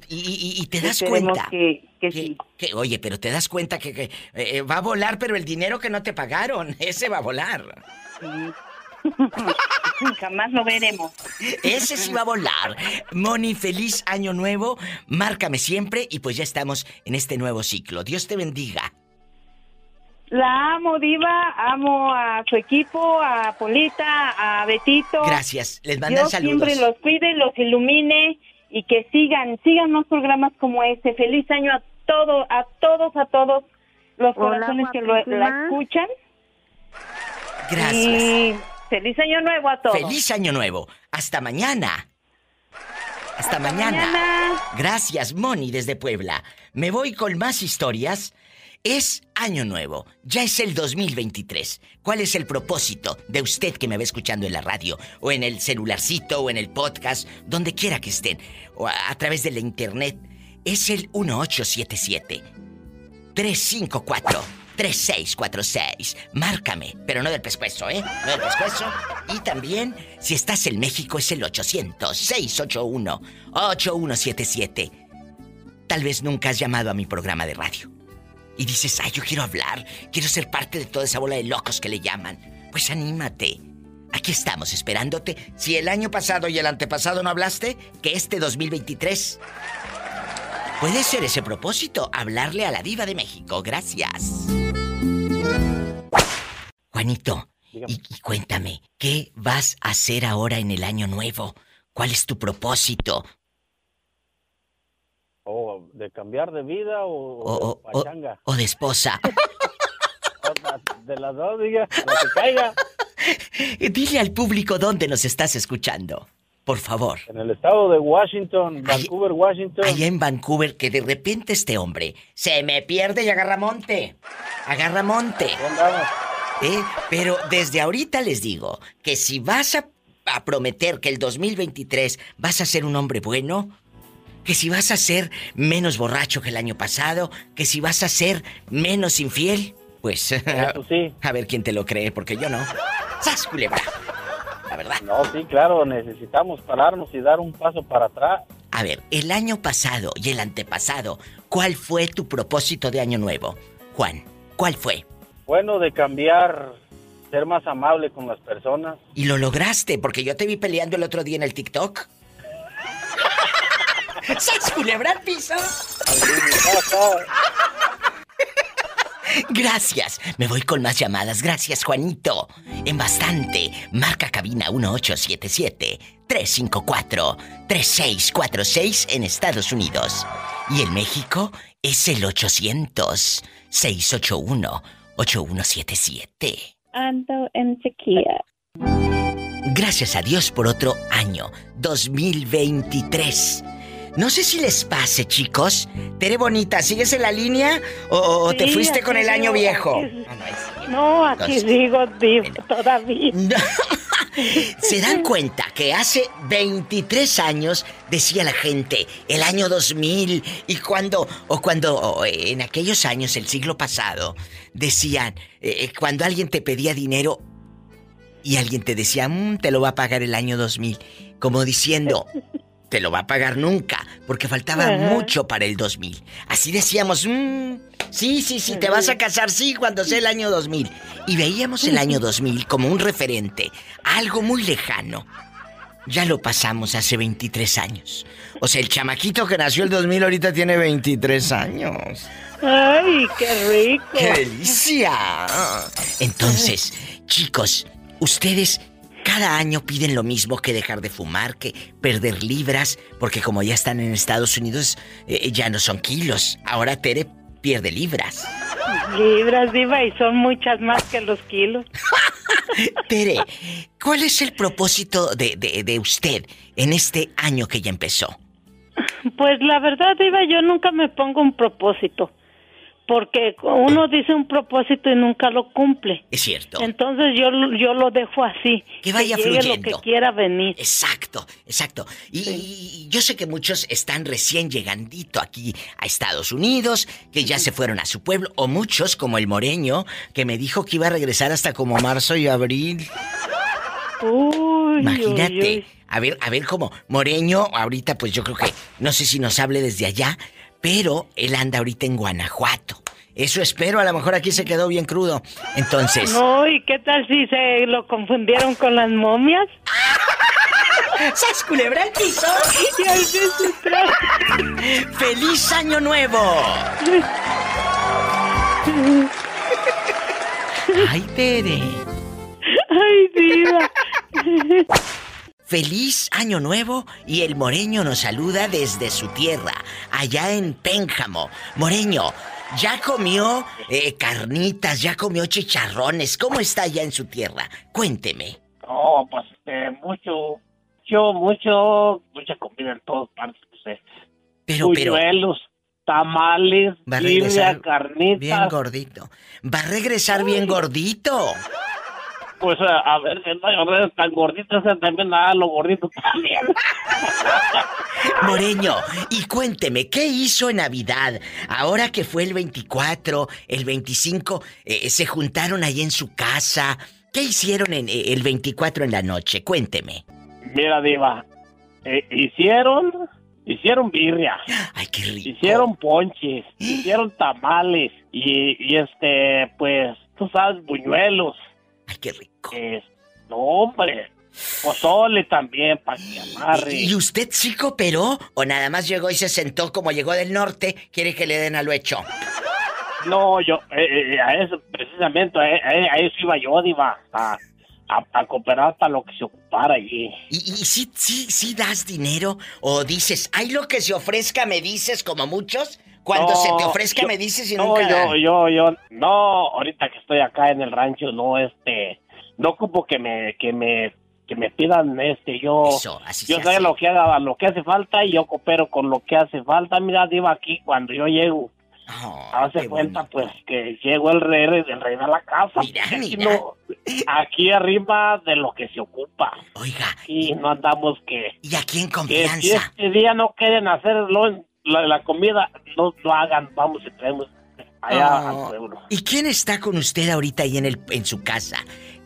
S2: Y, y- y te das cuenta.
S14: que, que sí.
S2: que, oye, pero te das cuenta que, que, eh, va a volar, pero el dinero que no te pagaron, (laughs) ese va a volar. (laughs)
S14: Jamás lo veremos.
S2: Ese sí va a volar. Moni, feliz año nuevo. Márcame siempre y pues ya estamos en este nuevo ciclo. Dios te bendiga.
S14: La amo, Diva, amo a su equipo, a Polita, a Betito.
S2: Gracias. Les mandan
S14: Dios
S2: saludos.
S14: siempre los cuide, los ilumine y que sigan, sigan más programas como este. Feliz año a todos, a todos, a todos los
S4: Hola,
S14: corazones que lo, la escuchan.
S2: Gracias.
S14: Y feliz año nuevo a todos.
S2: Feliz año nuevo. Hasta mañana. Hasta, mañana.
S14: mañana.
S2: Gracias, Moni, desde Puebla. Me voy con más historias. Es año nuevo. Ya es el 2023. ¿Cuál es el propósito de usted que me va escuchando en la radio, o en el celularcito, o en el podcast, donde quiera que estén, o a, a través de la internet? Es el 1877 354 3646. Márcame, pero no del pescuezo, ¿eh? No del pescuezo. Y también, si estás en México, es el 800-681-8177. Tal vez nunca has llamado a mi programa de radio. Y dices, ay, yo quiero hablar, quiero ser parte de toda esa bola de locos que le llaman. Pues anímate. Aquí estamos esperándote. Si el año pasado y el antepasado no hablaste, que este 2023 puede ser ese propósito, hablarle a la diva de México. Gracias. Juanito, y, y cuéntame, ¿qué vas a hacer ahora en el año nuevo? ¿Cuál es tu propósito?
S13: O de cambiar de vida o,
S2: O,
S13: de
S2: o- esposa. (laughs)
S13: De las dos, diga, lo que caiga. (laughs)
S2: Dile al público dónde nos estás escuchando. Por favor.
S13: En el estado de Washington, Vancouver, Washington.
S2: Allá en Vancouver, que de repente este hombre se me pierde y agarra monte. Agarra monte. ¿Eh? Pero desde ahorita les digo que si vas a, a prometer que el 2023 vas a ser un hombre bueno, que si vas a ser menos borracho que el año pasado, que si vas a ser menos infiel, pues (laughs) a ver quién te lo cree, porque yo no. ¡Sas, culebra! La verdad.
S13: No, sí, claro, necesitamos pararnos y dar un paso para atrás.
S2: A ver, el año pasado y el antepasado, ¿cuál fue tu propósito de año nuevo? Juan, ¿cuál fue?
S13: Bueno, de cambiar, ser más amable con las personas.
S2: Y lo lograste, porque yo te vi peleando el otro día en el TikTok. (laughs) Gracias. Me voy con más llamadas. Gracias, Juanito. En bastante. Marca cabina 1877-354-3646 en Estados Unidos. Y en México es el 800-681-8177.
S8: Ando en sequía.
S2: Gracias a Dios por otro año, 2023. No sé si les pase, chicos. Tere Bonita, ¿sigues en la línea o, o te fuiste con el año viejo?
S7: aquí- No, aquí sigo todavía. (laughs)
S2: ¿Se dan cuenta que hace 23 años decía la gente el año 2000 y cuando o cuando o en aquellos años el siglo pasado decían eh, cuando alguien te pedía dinero y alguien te decía "Mm, te lo va a pagar el año 2000 como diciendo te lo va a pagar nunca porque faltaba
S7: Ajá.
S2: mucho para el 2000 así decíamos "Mm, sí sí sí te vas a casar sí cuando sea el año 2000 y veíamos el año 2000 como un referente algo muy lejano ya lo pasamos hace 23 años. O sea, el chamaquito que nació el 2000 ahorita tiene 23 años.
S7: Ay, qué rico.
S2: ¡Qué delicia! Entonces, chicos, ustedes cada año piden lo mismo que dejar de fumar, que perder libras, porque como ya están en Estados Unidos, eh, ya no son kilos. Ahora Tere pierde libras.
S7: Libras, diva, y son muchas más que los kilos. (laughs)
S2: Tere, ¿cuál es el propósito de, de- de usted en este año que ya empezó?
S7: Pues la verdad, Diva, yo nunca me pongo un propósito. Porque uno dice un propósito y nunca lo cumple.
S2: Es cierto.
S7: Entonces yo, yo lo dejo así.
S2: Que vaya
S7: llegue
S2: fluyendo.
S7: lo que quiera venir.
S2: Exacto, exacto. Y, y yo sé que muchos están recién llegandito aquí a Estados Unidos, que ya se fueron a su pueblo, o muchos, como el moreño, que me dijo que iba a regresar hasta como marzo y abril.
S7: Uy,
S2: Imagínate.
S7: uy, uy.
S2: A ver, a ver cómo. Moreño, ahorita pues yo creo que, no sé si nos hable desde allá, pero él anda ahorita en Guanajuato. Eso espero, a lo mejor aquí se quedó bien crudo. Entonces...
S7: No, ¿y qué tal si se lo confundieron con las momias? (laughs)
S2: ¡Sas culebra al piso!
S7: Y ahí se sustrae. (laughs)
S2: ¡Feliz Año Nuevo! (laughs) ¡Ay, Tere!
S7: Ay, diva.
S2: Feliz Año Nuevo y el Moreño nos saluda desde su tierra, allá en Pénjamo. Moreño, ¿ya comió eh, carnitas, ya comió chicharrones? ¿Cómo está allá en su tierra? Cuénteme.
S11: No, pues este, mucho, mucho, mucho, mucha comida en todas partes. Pues, eh.
S2: Pero, pero-
S11: tamales,
S2: Va a regresar
S11: carnitas.
S2: bien gordito. Va a regresar bien gordito.
S11: Pues a, a ver, no, a tan gorditos también, nada, lo gordito también. (laughs)
S2: Moreño, y cuénteme, ¿qué hizo en Navidad? Ahora que fue el 24, el 25, eh, se juntaron ahí en su casa. ¿Qué hicieron en, eh, el 24 en la noche? Cuénteme.
S11: Mira, Diva, eh, hicieron, hicieron birria.
S2: Ay, qué rico.
S11: Hicieron ponches, (gasps) hicieron tamales y, y este, pues, tú sabes, buñuelos.
S2: Qué rico.
S11: no, hombre, pozole también, para que amarre.
S2: ¿Y usted sí cooperó o nada más llegó y se sentó como llegó del norte? ¿Quiere que le den a lo hecho?
S11: No, yo, eh, eh, a eso, precisamente, a, eso iba yo, Diva, a, a, a cooperar para lo que se ocupara allí.
S2: ¿Y, y sí, sí, sí das dinero? ¿O dices, ay, lo que se ofrezca me dices como muchos? Cuando
S11: No,
S2: se te ofrezca
S11: yo-
S2: me dices y
S11: no,
S2: nunca
S11: yo, yo, yo, no, ahorita que estoy acá en el rancho, no, este, no ocupo que me, que me, que me pidan, este, yo,
S2: Eso, así
S11: yo sé lo que haga, lo que hace falta y yo coopero con lo que hace falta. Mira, Diva, aquí cuando yo llego,
S2: Oh,
S11: hace cuenta, pues, que llego el rey, el rey de la casa. Aquí, no- aquí arriba de lo que se ocupa.
S2: Oiga.
S11: Y no andamos que...
S2: Y aquí en
S11: Que si
S2: confianza.
S11: este día no quieren hacerlo, la, la comida, no lo hagan, vamos y traemos allá
S2: Oh.
S11: al pueblo.
S2: ¿Y quién está con usted ahorita ahí en, el, en su casa?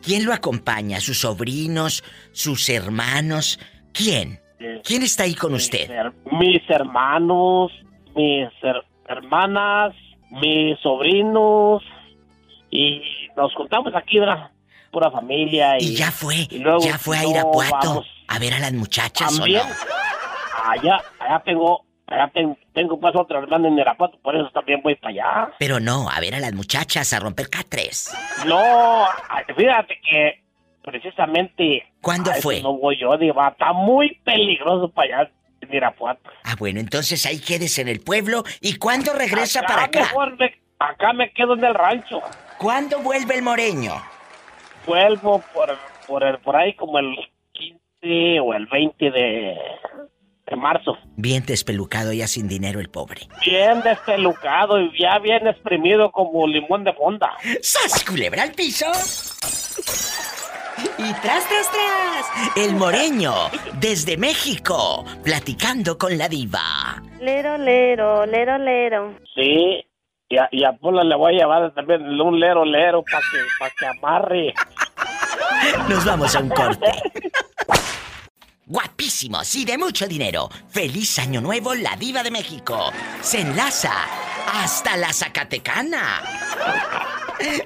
S2: ¿Quién lo acompaña? ¿Sus sobrinos? ¿Sus hermanos? ¿Quién? ¿Quién está ahí con usted?
S11: Her- Mis hermanos, mis her- hermanas, mis sobrinos y nos juntamos aquí, ¿verdad? Pura familia y,
S2: Y ya fue,
S11: y luego,
S2: ya fue a Irapuato a ver a las muchachas
S11: También,
S2: o no.
S11: allá, allá tengo, allá ten- tengo pues otra en Irapuato, por eso también voy para allá.
S2: Pero no, a ver a las muchachas a romper catres.
S11: No, fíjate que precisamente...
S2: ¿Cuándo fue?
S11: No voy yo, Diva, está muy peligroso para allá en Irapuato.
S2: Ah, bueno, entonces ahí quédese en el pueblo. ¿Y cuándo regresa
S11: Acá
S2: para acá?
S11: mejor me- acá me quedo en el rancho.
S2: ¿Cuándo vuelve el moreño?
S11: Vuelvo por, por, el- por ahí como el 15 o el 20 de, de marzo.
S2: Bien despelucado, ya sin dinero el pobre.
S11: Bien despelucado y ya bien exprimido como limón de fonda.
S2: ¡Sas, culebra al piso! Y tras, tras, tras, el moreño, desde México, platicando con la diva.
S4: Lero, lero, lero, lero.
S11: Sí, y a, y a Pola le voy a llevar también un lero lero para que, pa' que amarre.
S2: Nos vamos a un corte. (laughs) Guapísimos y de mucho dinero. Feliz Año Nuevo, la diva de México. Se enlaza hasta la Zacatecana.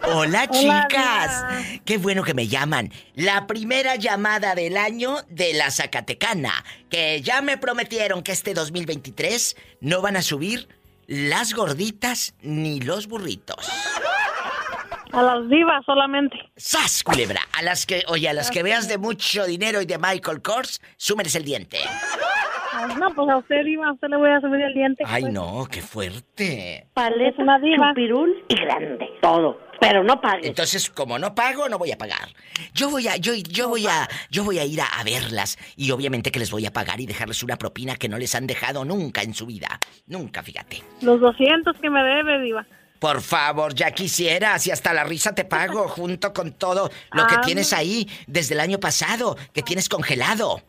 S2: Hola,
S15: Hola,
S2: chicas. Qué bueno que me llaman. La primera llamada del año de la Zacatecana. Que ya me prometieron que este 2023 no van a subir las gorditas ni los burritos.
S15: A las divas solamente.
S2: ¡Sas, culebra! A las que, oye, a las que veas de mucho dinero y de Michael Kors, súmeles el diente.
S15: No, pues a usted diva, a usted le voy a subir el diente.
S2: Ay,
S15: pues.
S2: no, qué fuerte.
S15: Es una diva.
S10: Chupirul y grande. Todo. Pero no pagues.
S2: Entonces, como no pago, no voy a pagar. Yo voy a, yo, yo voy a, yo voy a ir a, a verlas y obviamente que les voy a pagar y dejarles una propina que no les han dejado nunca en su vida. Nunca, fíjate.
S15: Los 200 que me debe, diva.
S2: Por favor, ya quisieras y hasta la risa te pago (laughs) junto con todo lo que
S15: Ah,
S2: tienes ahí desde el año pasado, que tienes congelado.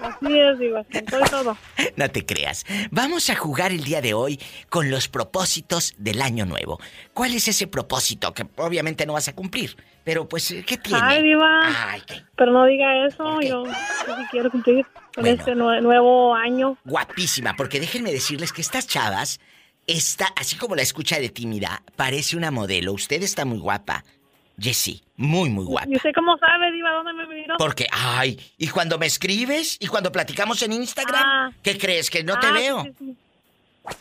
S15: Así es, diva. Con todo. (laughs)
S2: No te creas. Vamos a jugar el día de hoy con los propósitos del año nuevo. ¿Cuál es ese propósito que obviamente no vas a cumplir? Pero pues, ¿qué tiene?
S15: Ay, diva.
S2: Ay, qué
S15: Pero no diga eso. Yo, yo sí quiero cumplir con
S2: Bueno.
S15: este nue- nuevo año.
S2: guapísima, porque déjenme decirles que estas chavas, está, así como la escucha de tímida, parece una modelo. Usted está muy guapa. Jessie, muy, muy guapa.
S15: ¿Y usted cómo sabe, diva, dónde me miró?
S2: Porque, ay, y cuando me escribes y cuando platicamos en Instagram, ¿qué crees? ¿Que no te
S15: Ah,
S2: veo?
S15: sí, sí.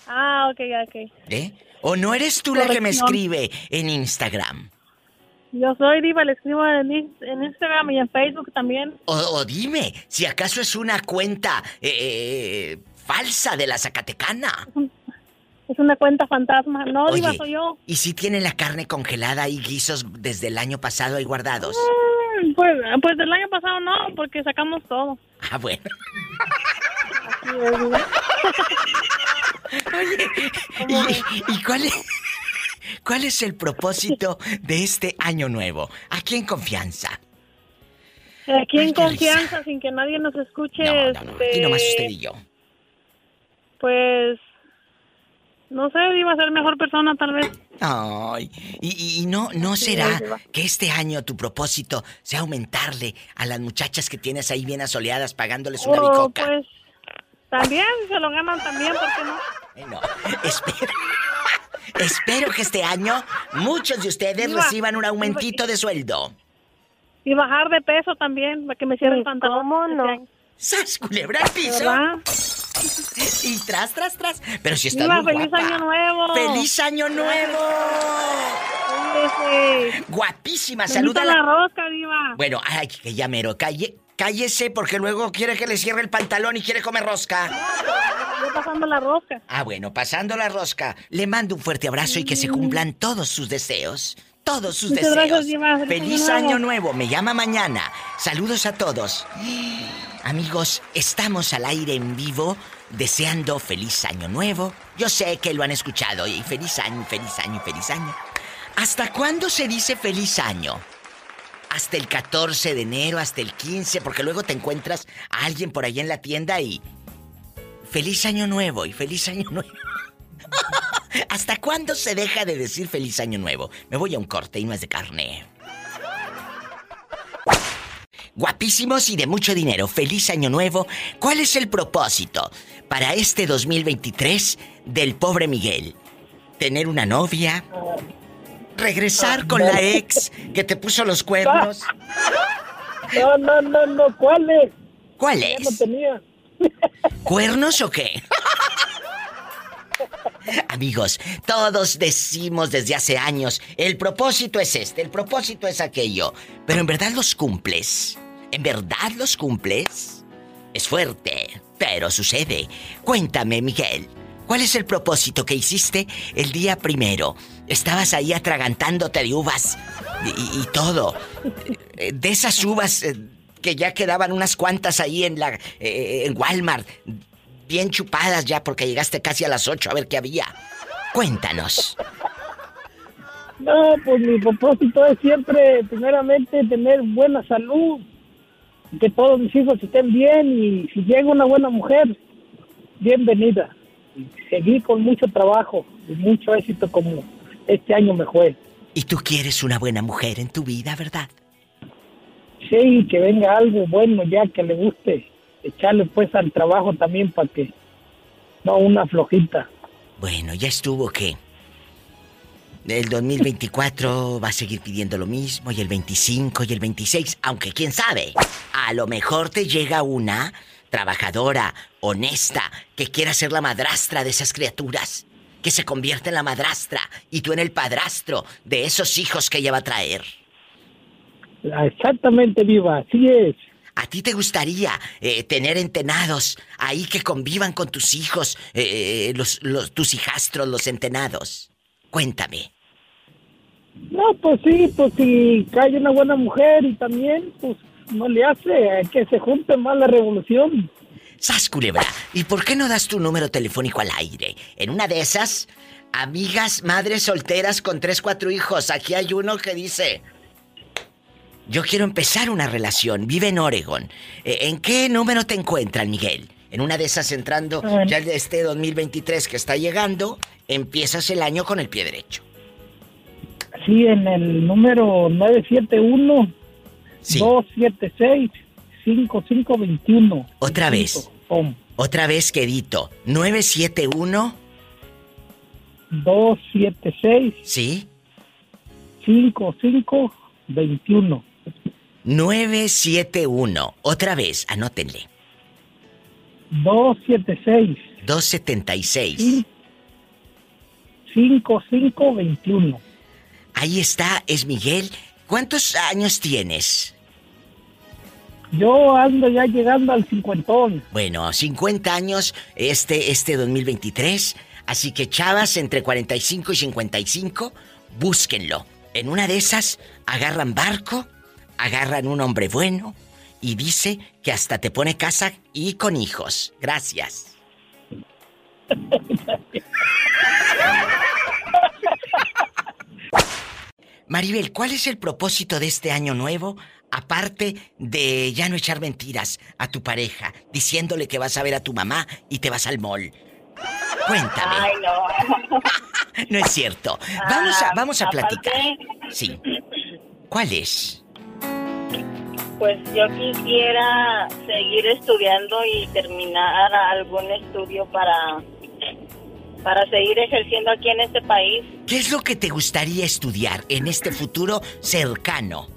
S15: Ah, ok, ok.
S2: ¿Eh? ¿O no eres tú la que me escribe en Instagram?
S15: Yo soy diva, le escribo en, en Instagram y en Facebook también.
S2: O, o dime, si acaso es una cuenta eh, eh, falsa de la Zacatecana. (laughs)
S15: Es una cuenta fantasma. No, diva,
S2: Oye,
S15: soy yo.
S2: ¿y si tiene la carne congelada y guisos desde el año pasado ahí guardados?
S15: Mm, Pues, pues del año pasado no, porque sacamos todo.
S2: Ah, bueno.
S15: Así es, diva.
S2: ¿Y, y cuál, es, cuál es el propósito de este año nuevo? Aquí en confianza.
S15: Aquí en confianza, sin que nadie nos escuche. este,
S2: Aquí nomás usted y yo.
S15: Pues. No sé, iba a ser mejor persona, tal vez.
S2: Ay, y, y- y no, no
S15: Sí,
S2: será que este año tu propósito sea aumentarle a las muchachas que tienes ahí bien asoleadas pagándoles una
S15: Oh,
S2: bicoca.
S15: pues. También, se lo ganan también, ¿por qué no?
S2: Ay, no. Espero, (laughs) espero que este año muchos de ustedes reciban un aumentito de sueldo.
S15: Y bajar de peso también, para que me cierre el pantalón. ¿Cómo no?
S2: ¡Sas, culebra al piso!
S15: ¿Verdad?
S2: Y tras, tras, tras. Pero si
S15: Viva,
S2: muy
S15: feliz
S2: guapa.
S15: año nuevo.
S2: ¡Feliz año nuevo! Guapísima,
S15: Saluda
S2: saluda
S15: la rosca, diva.
S2: Bueno, ay, que ya mero, calle, cállese porque luego quiere que le cierre el pantalón y quiere comer rosca.
S15: Yo pasando la rosca.
S2: Ah, bueno, pasando la rosca, le mando un fuerte abrazo y que se cumplan todos sus deseos. Todos sus
S15: Muchas
S2: deseos.
S15: gracias, Diva. Feliz año nuevo.
S2: Me llama mañana. Saludos a todos. Amigos, estamos al aire en vivo deseando feliz año nuevo. Yo sé que lo han escuchado y feliz año, feliz año, feliz año. ¿Hasta cuándo se dice feliz año? Hasta el 14 de enero, hasta el 15, porque luego te encuentras a alguien por ahí en la tienda y... Feliz año nuevo y feliz año nuevo. (laughs) ¿Hasta cuándo se deja de decir feliz año nuevo? Me voy a un corte y no es de carne. Guapísimos y de mucho dinero. Feliz año nuevo. ¿Cuál es el propósito para este 2023 del pobre Miguel? ¿Tener una novia? ¿Regresar con la ex que te puso los cuernos?
S16: No, no, no, no. ¿Cuál es?
S2: ¿Cuál es?
S16: no tenía.
S2: ¿Cuernos o qué? Amigos, todos decimos desde hace años, el propósito es este, el propósito es aquello, pero en verdad los cumples. ¿En verdad los cumples? Es fuerte, pero sucede. Cuéntame, Miguel, ¿cuál es el propósito que hiciste el día primero? Estabas ahí atragantándote de uvas y, todo. De esas uvas eh, que ya quedaban unas cuantas ahí en la eh, en Walmart, bien chupadas ya porque llegaste casi a las 8 a ver qué había. Cuéntanos.
S16: No, pues mi propósito es siempre, primeramente, tener buena salud, que todos mis hijos estén bien y si llega una buena mujer, bienvenida. Y seguir con mucho trabajo y mucho éxito como este año me fue.
S2: Y tú quieres una buena mujer en tu vida, ¿verdad?
S16: Sí, que venga algo bueno ya que le guste, echarle pues al trabajo también para que no una flojita.
S2: Bueno, ya estuvo que el 2024 va a seguir pidiendo lo mismo y el 25 y el 26, aunque quién sabe, a lo mejor te llega una trabajadora, honesta, que quiera ser la madrastra de esas criaturas, que se convierte en la madrastra y tú en el padrastro de esos hijos que ella va a traer.
S16: Exactamente, viva, así es.
S2: ¿A ti te gustaría eh, tener entenados ahí que convivan con tus hijos, eh, los, los- tus hijastros, los entenados? Cuéntame.
S16: No, pues sí, pues si cae una buena mujer y también, pues no le hace que se junte más la revolución.
S2: ¡Sas, culebra! ¿Y por qué no das tu número telefónico al aire? En una de esas, amigas, madres solteras con tres, cuatro hijos. Aquí hay uno que dice... Yo quiero empezar una relación. Vive en Oregon. Eh, ¿En qué número te encuentran, Miguel? En una de esas entrando ya de este 2023 que está llegando, empiezas el año con el pie derecho.
S16: Sí, en el número 971 276 5521.
S2: Otra vez. Otra vez, quedito. 971.
S16: 276
S2: ¿Sí?
S16: 5521.
S2: 971. Otra vez, anótenle.
S16: 276
S2: 276.
S16: 5521.
S2: Ahí está, es Miguel. ¿Cuántos años tienes?
S16: Yo ando ya llegando al cincuentón.
S2: Bueno, 50 años este, este 2023. Así que chavas entre 45 y 55, búsquenlo. En una de esas, agarran barco, agarran un hombre bueno y dice que hasta te pone casa y con hijos. Gracias. Maribel, ¿cuál es el propósito de este año nuevo? Aparte de ya no echar mentiras a tu pareja, diciéndole que vas a ver a tu mamá y te vas al mall. Cuéntame.
S17: Ay, no. (laughs)
S2: No es cierto. Vamos a,
S17: Ah,
S2: vamos a
S17: aparte,
S2: platicar. Sí. ¿Cuál es?
S17: Pues yo quisiera seguir estudiando y terminar algún estudio para, para seguir ejerciendo aquí en este país.
S2: ¿Qué es lo que te gustaría estudiar en este futuro cercano?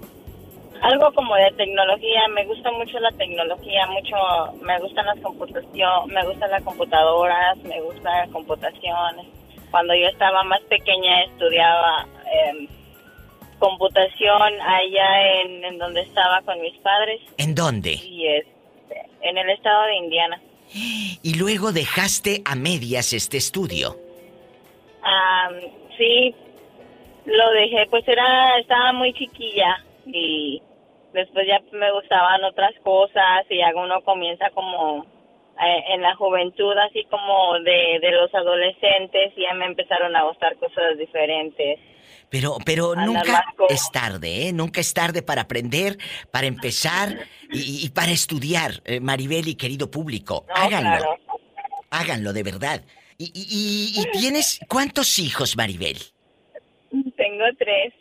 S17: Algo como de tecnología, me gusta mucho la tecnología, mucho, me gustan las computación, me gustan las computadoras, me gusta la computación. Cuando yo estaba más pequeña estudiaba em, computación allá en, en donde estaba con mis padres
S2: ¿En dónde?
S17: y este, en el estado de Indiana.
S2: Y luego dejaste a medias este estudio.
S17: Sí, lo dejé, pues era, estaba muy chiquilla y después ya me gustaban otras cosas y ya uno comienza como eh, en la juventud, así como de, de los adolescentes y ya me empezaron a gustar cosas diferentes.
S2: Pero, pero nunca es tarde, ¿eh? Nunca es tarde para aprender, para empezar y, y para estudiar, eh, Maribel y querido público.
S17: No,
S2: háganlo.
S17: claro.
S2: Háganlo de verdad. ¿Y, y- y- tienes cuántos hijos, Maribel?
S17: Tengo tres.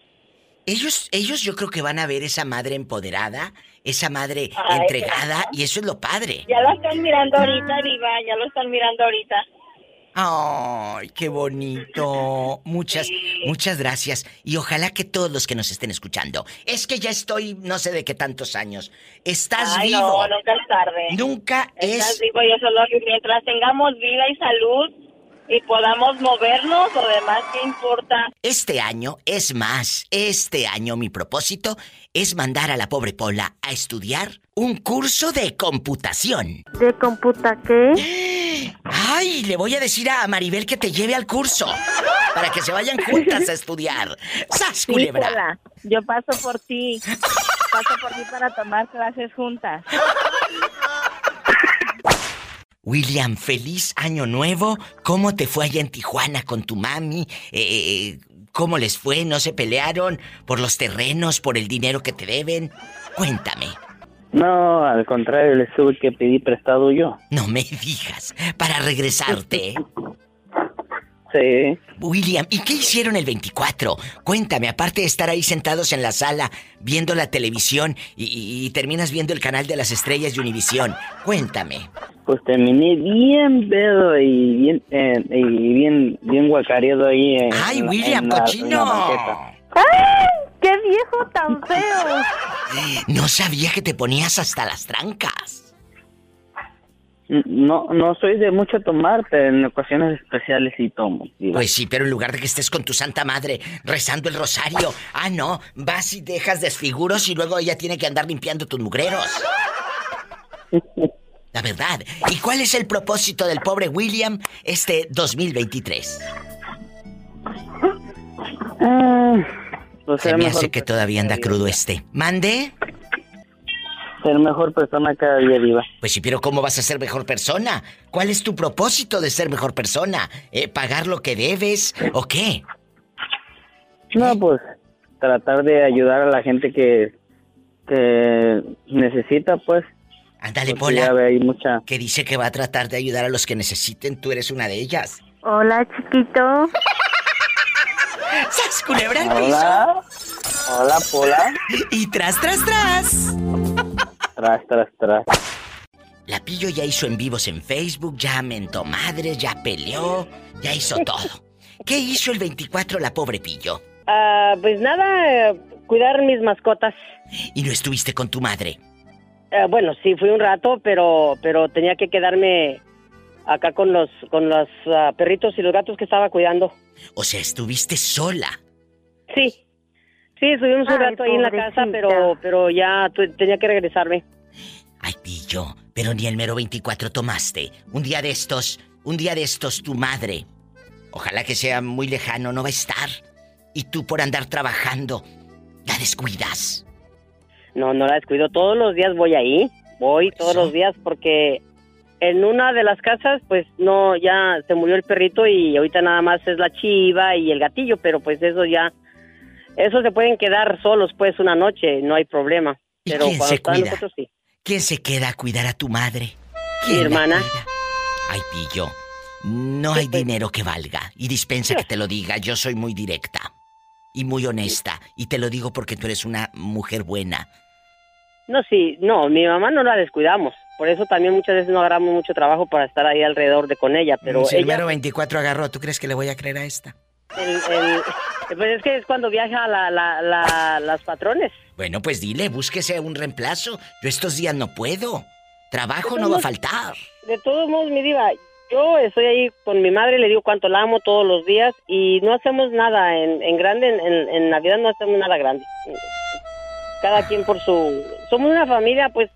S2: Ellos, ellos yo creo que van a ver esa madre empoderada, esa madre
S17: Ay,
S2: entregada, y eso es lo padre.
S17: Ya lo están mirando ahorita, Diva, ya lo están mirando ahorita.
S2: Ay, qué bonito. Muchas, muchas gracias. Y ojalá que todos los que nos estén escuchando. Es que ya estoy, no sé de qué tantos años. Estás
S17: Ay,
S2: vivo.
S17: no, nunca es tarde.
S2: Nunca
S17: Estás
S2: es.
S17: vivo y eso es lo que mientras tengamos vida y salud y podamos movernos, lo demás, ¿qué importa?
S2: Este año es más. Este año mi propósito es mandar a la pobre Pola a estudiar un curso de computación.
S4: ¿De computa qué?
S2: Ay, le voy a decir a Maribel que te lleve al curso. Para que se vayan juntas a estudiar. ¡Sas,
S15: Sí,
S2: culebra!
S15: Pola, yo paso por ti. Paso por ti para tomar clases juntas.
S2: William, feliz año nuevo. ¿Cómo te fue allá en Tijuana con tu mami? Eh, ¿Cómo les fue? ¿No se pelearon por los terrenos, por el dinero que te deben? Cuéntame.
S5: No, al contrario, les tuve que pedir prestado yo.
S2: No me digas. Para regresarte.
S5: Sí.
S2: William, ¿y qué hicieron el 24? Cuéntame, aparte de estar ahí sentados en la sala, viendo la televisión y, y- y terminas viendo el canal de las estrellas de Univisión. Cuéntame.
S5: Pues terminé bien pedo y bien, eh, y bien, bien guacareado ahí. En,
S2: ¡Ay,
S5: en la-
S2: William,
S5: en la- la
S2: cochino!
S5: banqueta.
S4: ¡Ay! ¡Qué viejo tan feo!
S2: No sabía que te ponías hasta las trancas.
S5: No, no soy de mucho tomar, pero en ocasiones especiales sí tomo. diva.
S2: Pues sí, pero en lugar de que estés con tu santa madre rezando el rosario, ah, no, vas y dejas desfiguros y luego ella tiene que andar limpiando tus mugreros. (laughs) La verdad. ¿Y cuál es el propósito del pobre William este 2023?
S5: Ah, pues
S2: Se me hace que todavía anda crudo este. ¿Mande?
S5: Ser mejor persona cada día, Diva.
S2: Pues sí, pero ¿cómo vas a ser mejor persona? ¿Cuál es tu propósito de ser mejor persona? ¿Eh, ¿Pagar lo que debes o qué?
S5: No, pues tratar de ayudar a la gente que, que necesita, pues.
S2: Ándale, Pola.
S5: ve, hay mucha...
S2: Que dice que va a tratar de ayudar a los que necesiten. Tú eres una de ellas.
S4: Hola, chiquito. (laughs)
S2: ¡Sas, culebra al
S5: Hola. Hola, Pola.
S2: Y tras, tras, tras.
S5: Tras, tras, tras.
S2: La Pillo ya hizo en vivos en Facebook, ya mentó madres, ya peleó, ya hizo (laughs) todo. ¿Qué hizo el 24 la pobre Pillo?
S10: Ah, pues nada, eh, cuidar mis mascotas.
S2: Y no estuviste con tu madre.
S10: Eh, bueno, sí, fui un rato, pero pero tenía que quedarme acá con los con los ah, perritos y los gatos que estaba cuidando.
S2: O sea, estuviste sola.
S10: Sí, sí, estuvimos un rato ahí en la casa, pero pero ya tenía que regresarme.
S2: Ay, Pillo, pero ni el mero 24 tomaste. Un día de estos, un día de estos tu madre. Ojalá que sea muy lejano, no va a estar. Y tú por andar trabajando, la descuidas.
S10: No, no la descuido. Todos los días voy ahí. Voy todos los días porque en una de las casas, pues no, ya se murió el perrito y ahorita nada más es la chiva y el gatillo, pero pues eso ya, eso se pueden quedar solos pues una noche, no hay problema.
S2: ¿Y
S10: Pero
S2: quién
S10: cuando
S2: se cuida?
S10: nosotros sí.
S2: ¿Quién se queda a cuidar a tu madre?
S10: Mi
S2: ¿Quién la
S10: hermana.
S2: Ay, Pillo, no hay dinero que valga. Y dispensa que (laughs) te lo diga, yo soy muy directa. Y muy honesta. Y te lo digo porque tú eres una mujer buena.
S10: No, sí, no, mi mamá no la descuidamos. Por eso también muchas veces no agarramos mucho trabajo para estar ahí alrededor de con ella, pero
S2: si el
S10: ella,
S2: mero 24 agarró, ¿tú crees que le voy a creer a esta?
S10: el, el- pues es que es cuando viaja la, la, la- las patrones.
S2: Bueno, pues dile, búsquese un reemplazo. Yo estos días no puedo. Trabajo no va a faltar.
S10: De todos modos, mi diva, yo estoy ahí con mi madre, le digo cuánto la amo todos los días y no hacemos nada en, en grande, en, en- en Navidad no hacemos nada grande. Cada quien por su... Somos una familia, pues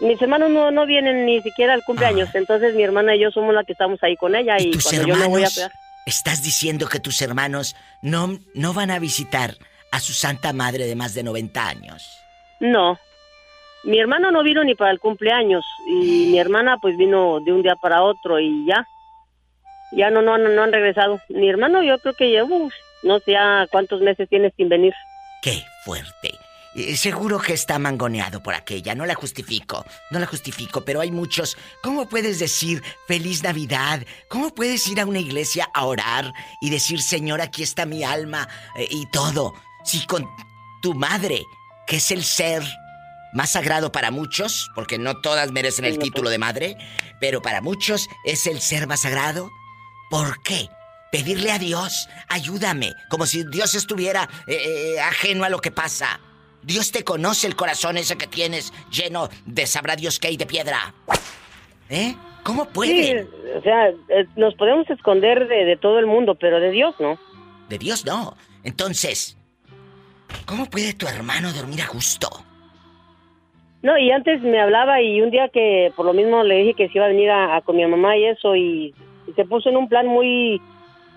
S10: mis hermanos no, no vienen ni siquiera al cumpleaños, entonces mi hermana y yo somos la que estamos ahí con ella y,
S2: tus
S10: cuando yo me voy a
S2: hermanos? ¿Estás diciendo que tus hermanos no, no van a visitar a su santa madre de más de 90 años?
S10: No. Mi hermano no vino ni para el cumpleaños y (gasps) mi hermana pues vino de un día para otro y ya. Ya no, no, no, no han regresado. Mi hermano yo creo que llevo, no sé ya cuántos meses tiene sin venir.
S2: ¡Qué fuerte! Eh, seguro que está mangoneado por aquella, no la justifico, no la justifico, pero hay muchos. ¿Cómo puedes decir feliz Navidad? ¿Cómo puedes ir a una iglesia a orar y decir, Señor, aquí está mi alma eh, y todo? Si con tu madre, que es el ser más sagrado para muchos, porque no todas merecen el título de madre, pero para muchos es el ser más sagrado. ¿Por qué? Pedirle a Dios, ayúdame, como si Dios estuviera eh, eh, ajeno a lo que pasa. Dios te conoce el corazón ese que tienes lleno de sabrá Dios que hay de piedra. ¿Eh? ¿Cómo puede?
S10: Sí, o sea, eh, nos podemos esconder de, de todo el mundo, pero de Dios no.
S2: De Dios no. Entonces, ¿cómo puede tu hermano dormir a gusto?
S10: No, y antes me hablaba y un día que por lo mismo le dije que se iba a venir a, a con mi mamá y eso y, y se puso en un plan muy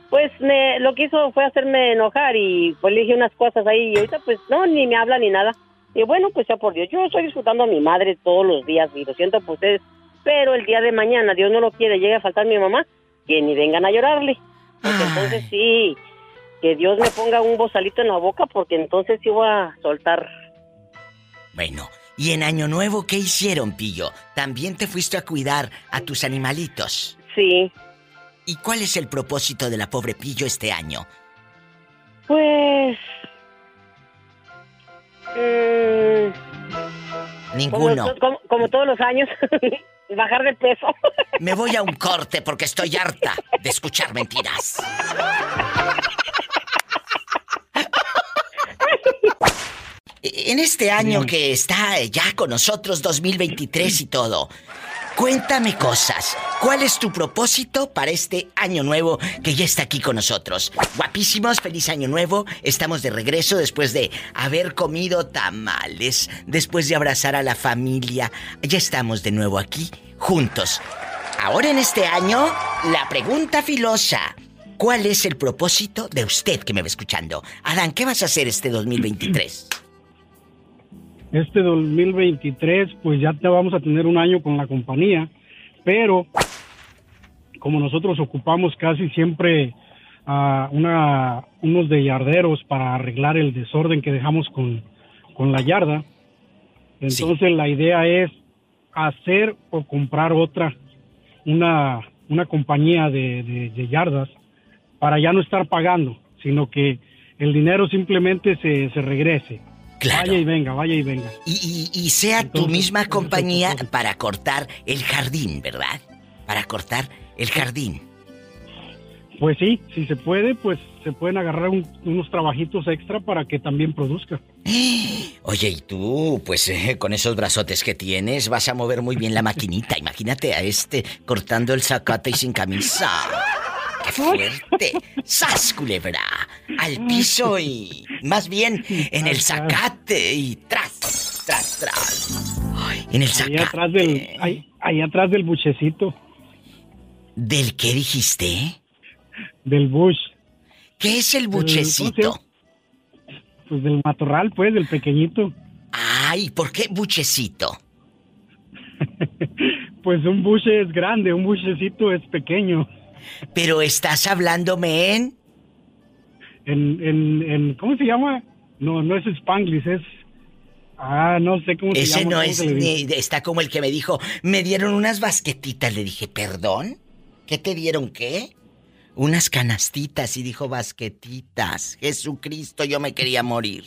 S10: pues me lo que hizo fue hacerme enojar y pues le dije unas cosas ahí y ahorita pues no ni me habla ni nada. Y bueno, pues ya por Dios, yo estoy disfrutando a mi madre todos los días y lo siento por ustedes, pero el día de mañana Dios no lo quiere, llegue a faltar mi mamá, que ni vengan a llorarle. Porque entonces sí, que Dios me ponga un bozalito en la boca porque entonces sí voy a soltar.
S2: Bueno, y en Año Nuevo, ¿qué hicieron, Pillo? ¿También te fuiste a cuidar a tus animalitos?
S10: Sí.
S2: ¿Y cuál es el propósito de la pobre Pillo este año?
S10: Pues... mm,
S2: Ninguno.
S10: Como, como- como todos los años, (laughs) bajar de peso. (laughs)
S2: Me voy a un corte porque estoy harta de escuchar mentiras. En este año que está ya con nosotros, 2023 y todo, cuéntame cosas. ¿Cuál es tu propósito para este año nuevo que ya está aquí con nosotros? Guapísimos, feliz año nuevo. Estamos de regreso después de haber comido tamales, después de abrazar a la familia. Ya estamos de nuevo aquí, juntos. Ahora en este año, la pregunta filosa. ¿Cuál es el propósito de usted que me va escuchando? Adán, ¿qué vas a hacer este 2023?
S16: Este 2023, pues ya te vamos a tener un año con la compañía, pero como nosotros ocupamos casi siempre ah, una, unos de yarderos para arreglar el desorden que dejamos con, con la yarda, entonces la idea es hacer o comprar otra, una, una compañía de, de- de yardas, para ya no estar pagando, sino que el dinero simplemente se, se regrese. Vaya y venga, vaya y venga.
S2: Y, y- y sea tu misma compañía para cortar el jardín, ¿verdad? Para cortar el jardín.
S16: Pues sí, si se puede, pues se pueden agarrar un- unos trabajitos extra para que también produzca. (gasps)
S2: Oye, y tú, pues eh, con esos brazotes que tienes, vas a mover muy bien la maquinita. Imagínate a este cortando el zacate y sin camisa. ¡Qué fuerte! ¡Sas, culebra! Al piso y... Más bien, en el zacate y tras, tras, tras. Ay, en el
S16: Ahí
S2: zacate.
S16: atrás del, ahí, ahí atrás del buchecito.
S2: ¿Del qué dijiste?
S16: Del bush.
S2: ¿Qué es el
S16: ¿cómo se
S2: buchecito?
S16: Pues del matorral, pues, del pequeñito.
S2: Ay, ¿por qué buchecito? (laughs)
S16: Pues un buche es grande, un buchecito es pequeño.
S2: Pero estás hablándome en...
S16: En, en, en ¿cómo se llama? No, no es Spanglish, es... Ah, no sé cómo se
S2: Ese
S16: llama.
S2: no
S16: ¿cómo
S2: es. Está como el que me dijo, me dieron unas basquetitas. Le dije, ¿perdón? ¿Qué te dieron qué? Unas canastitas y dijo basquetitas. Jesucristo, yo me quería morir.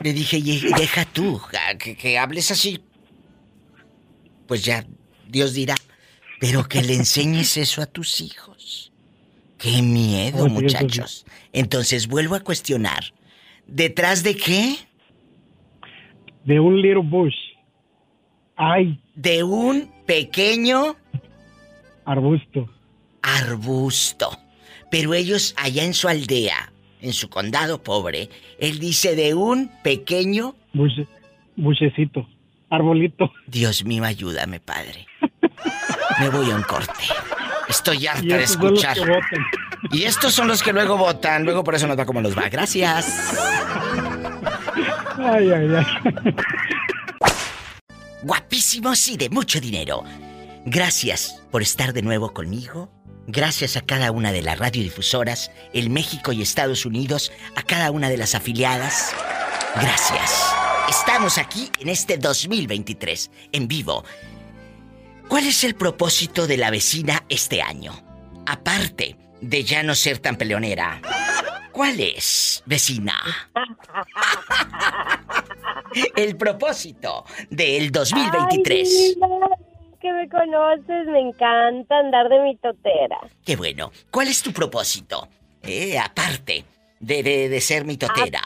S2: Le dije, "Y- deja tú, que, que hables así. Pues ya, Dios dirá. Pero que le enseñes eso a tus hijos. Qué miedo,
S16: sí, eso sí.
S2: muchachos. Entonces vuelvo a cuestionar. ¿Detrás de qué?
S16: De un little bush. Ay.
S2: De un pequeño
S16: arbusto.
S2: Arbusto. Pero ellos allá en su aldea, en su condado pobre, él dice de un pequeño...
S16: Buche, buchecito. Arbolito.
S2: Dios mío, ayúdame, padre. Me voy a un corte. Estoy harta
S16: Y
S2: de escuchar. Y estos son los que luego votan. Luego por eso nos va como nos va. Gracias.
S16: Ay, ay, ay.
S2: Guapísimos y de mucho dinero. Gracias por estar de nuevo conmigo. Gracias a cada una de las radiodifusoras, el México y Estados Unidos, a cada una de las afiliadas. Gracias. Estamos aquí en este 2023, en vivo. ¿Cuál es el propósito de la vecina este año? Aparte de ya no ser tan peleonera. ¿Cuál es, vecina? (laughs) El propósito del 2023.
S18: Ay, que me conoces, me encanta andar de mi totera.
S2: Qué bueno. ¿Cuál es tu propósito? Eh, aparte de, de, de ser mitotera.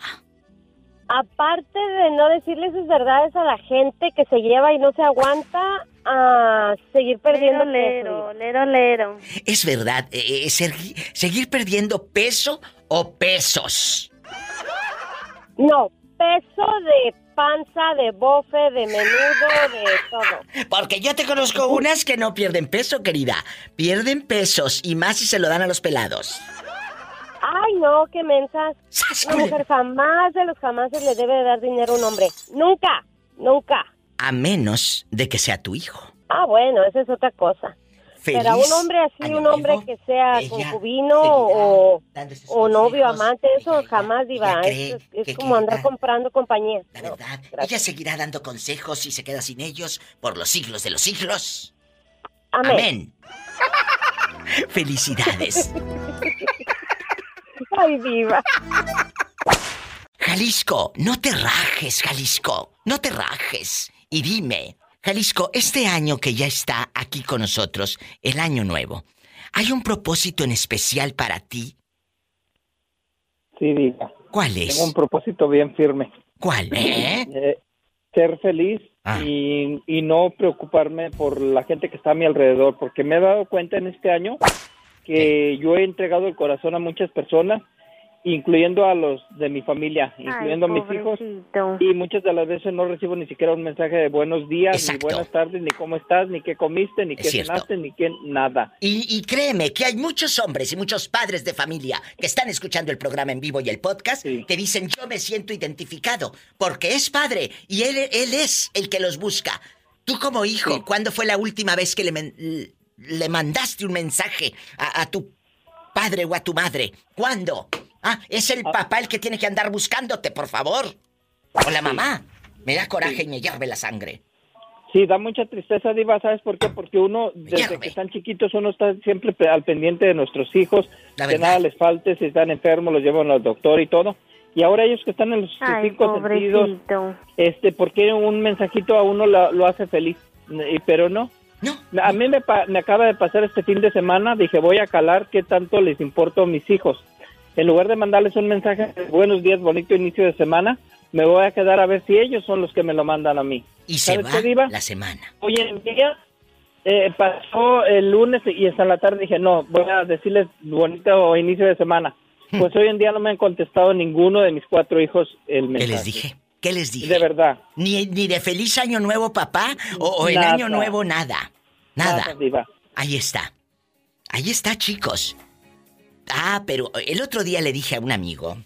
S18: Aparte de no decirle sus verdades a la gente que se lleva y no se aguanta a seguir perdiendo
S4: Lero,
S18: peso.
S4: lero, lero.
S2: ¿Es verdad eh, eh, ser- seguir perdiendo peso o pesos?
S18: No, peso de panza, de bofe, de menudo, de todo.
S2: Porque yo te conozco unas que no pierden peso, querida. Pierden pesos y más si se lo dan a los pelados.
S18: Ay, no, qué mensas. Una mujer jamás de los jamás le debe de dar dinero a un hombre. Nunca, nunca.
S2: A menos de que sea tu hijo.
S18: Ah, bueno, esa es otra cosa.
S2: Feliz
S18: Pero a un hombre así, un hombre
S2: nuevo.
S18: que sea concubino o, o novio, amante, eso jamás, diva. Es, es
S2: que-
S18: como andar comprando compañía.
S2: La verdad, ella seguirá dando consejos y se queda sin ellos por los siglos de los siglos.
S18: Amén.
S2: Amén. (laughs) Felicidades. (laughs)
S18: Ay, diva.
S2: Jalisco, no te rajes, Jalisco. No te rajes. Y dime, Jalisco, este año que ya está aquí con nosotros, el año nuevo, ¿hay un propósito en especial para ti?
S19: Sí, diga.
S2: ¿Cuál es?
S19: Tengo un propósito bien firme.
S2: ¿Cuál? ¿Eh? (clears throat)
S19: Eh, ser feliz
S2: Ah.
S19: y, y no preocuparme por la gente que está a mi alrededor, porque me he dado cuenta en este año que yo he entregado el corazón a muchas personas, incluyendo a los de mi familia, incluyendo a mis hijos, y muchas de las veces no recibo ni siquiera un mensaje de buenos días,
S2: Exacto.
S19: ni buenas tardes, ni cómo estás, ni qué comiste, ni
S2: Es
S19: qué
S2: cierto.
S19: cenaste, ni qué nada.
S2: Y, y créeme que hay muchos hombres y muchos padres de familia que están escuchando el programa en vivo y el podcast que dicen yo me siento identificado porque es padre y él, él es el que los busca. Tú como hijo, ¿cuándo fue la última vez que le, men- le mandaste un mensaje a, a tu padre o a tu madre? ¿Cuándo? Ah, es el papá el que tiene que andar buscándote, por favor. O la mamá. Me da coraje y me hierve la sangre.
S19: Sí, da mucha tristeza, Diva, ¿sabes por qué? Porque uno, desde que están chiquitos, uno está siempre al pendiente de nuestros hijos,
S2: La
S19: que nada les falte, si están enfermos, los llevan al doctor y todo. Y ahora ellos que están en los
S4: Ay,
S19: cinco sentidos,
S4: pobrecito.
S19: este, porque un mensajito a uno lo, lo hace feliz, Y- pero no. A mí me, pa- me acaba de pasar este fin de semana, dije, voy a calar qué tanto les importo a mis hijos. En lugar de mandarles un mensaje buenos días, bonito inicio de semana, me voy a quedar a ver si ellos son los que me lo mandan a mí.
S2: Y se
S19: ¿Sabes
S2: va
S19: qué, Diva?
S2: la semana.
S19: Hoy en día eh, pasó el lunes y hasta la tarde dije, no, voy a decirles bonito inicio de semana. Pues hoy en día no me han contestado ninguno de mis cuatro hijos el
S2: ¿Qué
S19: mensaje.
S2: les dije? ¿Qué les dije?
S19: De verdad.
S2: Ni, ni de feliz año nuevo, papá, o, o el
S19: Nada.
S2: año nuevo, nada. Nada.
S19: Nada, Diva.
S2: Ahí está. Ahí está, chicos. Ah, pero el otro día le dije a un amigo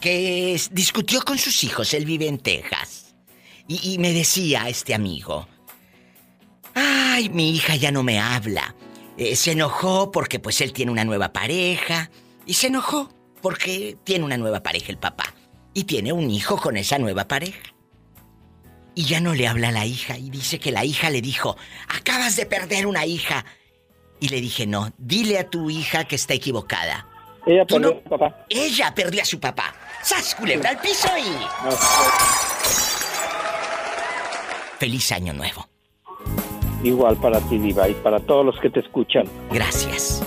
S2: que es- discutió con sus hijos, él vive en Texas. Y, y me decía este amigo, ay, mi hija ya no me habla. Eh, se enojó porque pues él tiene una nueva pareja. Y se enojó porque tiene una nueva pareja el papá. Y tiene un hijo con esa nueva pareja. Y ya no le habla a la hija y dice que la hija le dijo, acabas de perder una hija. Y le dije, no, dile a tu hija que está equivocada.
S19: Ella perdió
S2: no-
S19: a su papá.
S2: Ella perdió a su papá. ¡Sas, culebra al piso y... Feliz año nuevo.
S19: Igual para ti, Diva, y para todos los que te escuchan.
S2: Gracias.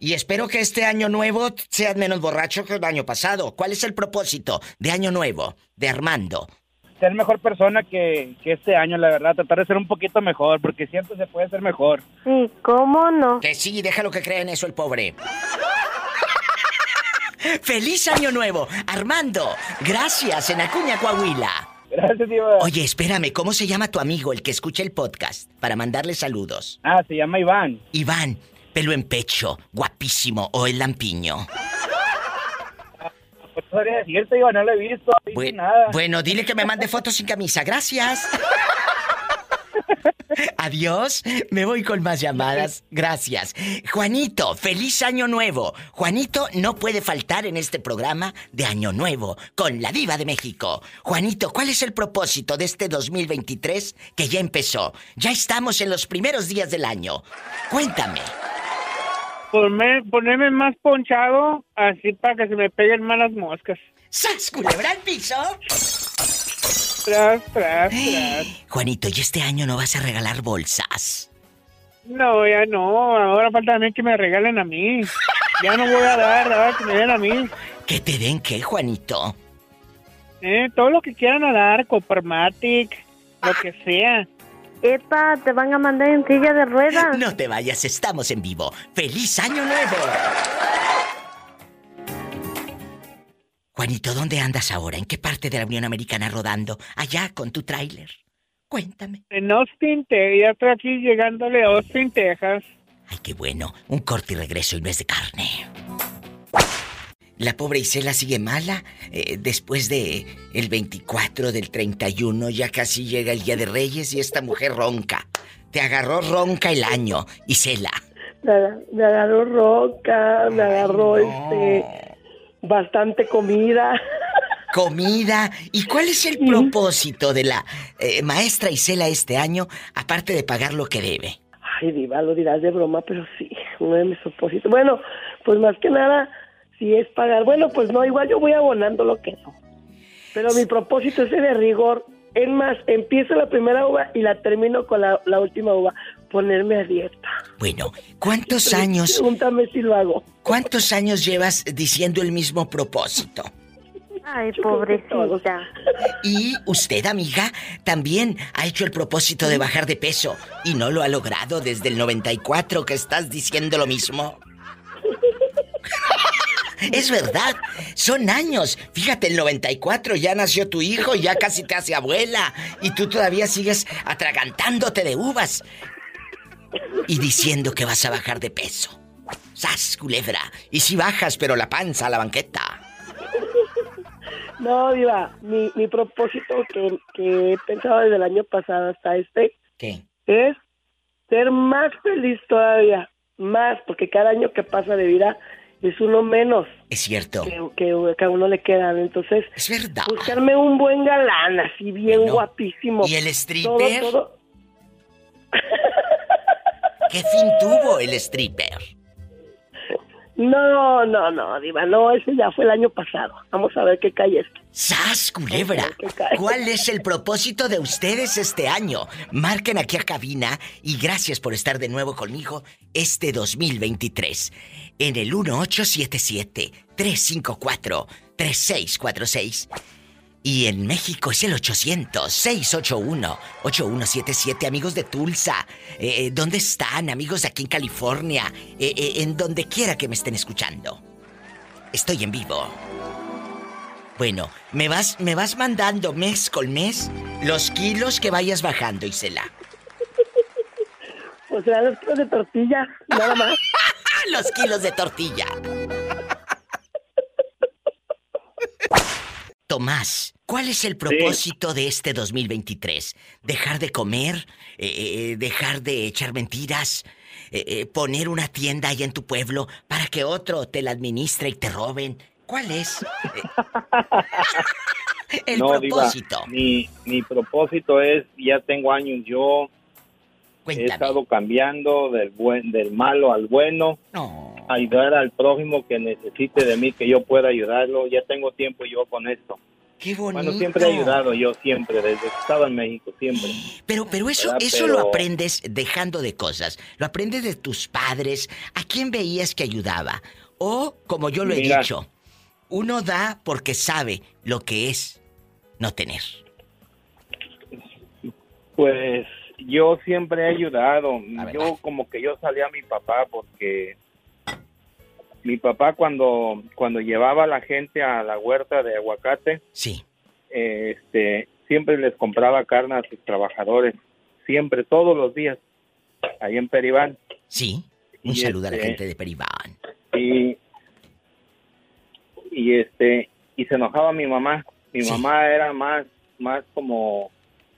S2: Y espero que este año nuevo seas menos borracho que el año pasado. ¿Cuál es el propósito de año nuevo de Armando?
S20: Ser mejor persona que, que este año, la verdad. Tratar de ser un poquito mejor, porque siempre se puede ser mejor.
S4: Sí, ¿cómo no?
S2: Que sí, déjalo que crea en eso el pobre. (laughs) ¡Feliz año nuevo! Armando, gracias en Acuña, Coahuila.
S20: Gracias, Diva.
S2: Oye, espérame, ¿cómo se llama tu amigo, el que escucha el podcast? Para mandarle saludos.
S20: Ah, se llama Iván.
S2: Iván, pelo en pecho, guapísimo, o el lampiño.
S20: Pues podría decirte, Diva, no lo he visto, no he visto
S2: Bu-
S20: nada.
S2: Bueno, dile que me mande fotos sin camisa, gracias. (laughs) Adiós. Me voy con más llamadas. (laughs) Gracias. Juanito, feliz año nuevo. Juanito no puede faltar en este programa de Año Nuevo con la Diva de México. Juanito, ¿cuál es el propósito de este 2023 que ya empezó? Ya estamos en los primeros días del año. Cuéntame.
S20: Ponme- ponerme más ponchado, así para que se me peguen malas moscas.
S2: ¡Sas, culebra al piso!
S20: Tras, tras, tras.
S2: Juanito, ¿y este año no vas a regalar bolsas?
S20: No, ya no. Ahora falta a mí que me regalen a mí. Ya no voy a dar, ahora que me den a mí.
S2: ¿Que te den qué, Juanito?
S20: Eh, todo lo que quieran a dar, Copermatic, lo que sea.
S4: Epa, te van a mandar en silla de ruedas.
S2: No te vayas, estamos en vivo. ¡Feliz año nuevo! Juanito, ¿dónde andas ahora? ¿En qué parte de la Unión Americana rodando? Allá con tu tráiler. Cuéntame.
S20: En Austin, Texas. Ya estoy aquí llegándole a Austin, Texas.
S2: Ay, qué bueno. Un corte y regreso y no es de carne. La pobre Isela sigue mala. eh, después de el 24 del 31 ya casi llega el Día de Reyes y esta mujer ronca. Te agarró ronca el año, Isela.
S21: Me, aga- me agarró roca, me agarró este bastante comida.
S2: Comida. ¿Y cuál es el propósito de la eh, maestra Isela este año, aparte de pagar lo que debe?
S21: Ay, diva, lo dirás de broma, pero sí, uno de mis propósitos. Bueno, pues más que nada, si es pagar. Bueno, pues no, igual yo voy abonando lo que no. Pero mi propósito es de rigor. Es más, empiezo la primera uva y la termino con la, la última uva. Ponerme a dieta.
S2: Bueno, ¿cuántos años,
S21: Pregúntame si lo hago.
S2: cuántos años llevas diciendo el mismo propósito?
S4: Ay, pobrecita.
S2: Y usted, amiga, también ha hecho el propósito de bajar de peso y no lo ha logrado desde el 94 que estás diciendo lo mismo. Es verdad, son años. Fíjate, el 94 ya nació tu hijo, ya casi te hace abuela y tú todavía sigues atragantándote de uvas y diciendo que vas a bajar de peso. ¡Sas, culebra! Y si bajas, pero la panza a la banqueta.
S21: No, Diva, mi, mi propósito que, que he pensado desde el año pasado hasta este
S2: ¿Qué?
S21: es ser más feliz todavía, más, porque cada año que pasa de vida es uno menos
S2: Es cierto.
S21: que, que, que a uno le quedan. Entonces,
S2: es verdad.
S21: buscarme un buen galán, así bien guapísimo.
S2: ¿Y el stripper?
S21: Todo, todo. (laughs)
S2: ¿Qué fin tuvo el stripper?
S21: No, no, no, Diva, no, ese ya fue el año pasado. Vamos a ver qué cae esto.
S2: ¡Sas, culebra! ¿Cuál es el propósito de ustedes este año? Marquen aquí a cabina y gracias por estar de nuevo conmigo este 2023 en el 1877-354-3646. Y en México es el 800-681-8177. Amigos de Tulsa, eh, eh, ¿dónde están? Amigos de aquí en California, eh, eh, en donde quiera que me estén escuchando. Estoy en vivo. Bueno, me vas, me vas mandando mes con mes los kilos que vayas bajando, Isela.
S21: O sea, los kilos de tortilla, nada más. (laughs)
S2: los kilos de tortilla. Tomás, ¿cuál es el propósito de este 2023? ¿Dejar de comer? Eh, eh, ¿Dejar de echar mentiras? Eh, eh, ¿Poner una tienda ahí en tu pueblo para que otro te la administre y te roben? ¿Cuál es? Eh, (laughs) el
S22: no, Diva,
S2: propósito.
S22: mi, mi propósito es, ya tengo años yo, he estado cambiando del buen del malo al bueno, ayudar al prójimo que necesite de mí, que yo pueda ayudarlo. Ya tengo tiempo yo con esto.
S2: Qué bonito.
S22: Bueno, siempre he ayudado yo, siempre, desde que estaba en México, siempre.
S2: Pero, pero eso,
S22: ¿Verdad?
S2: eso
S22: Pero-
S2: lo aprendes dejando de cosas. Lo aprendes de tus padres. ¿A quién veías que ayudaba? O, como yo lo he dicho, uno da porque sabe lo que es no tener.
S22: Pues yo siempre he ayudado. Yo como que yo salía a mi papá porque mi papá cuando cuando llevaba a la gente a la huerta de aguacate,
S2: sí.
S22: este siempre les compraba carne a sus trabajadores, siempre todos los días ahí en Peribán.
S2: Sí. Un
S22: Y
S2: saludo a la
S22: este-
S2: gente de Peribán.
S22: y y este y se enojaba mi mamá mi mamá era más más como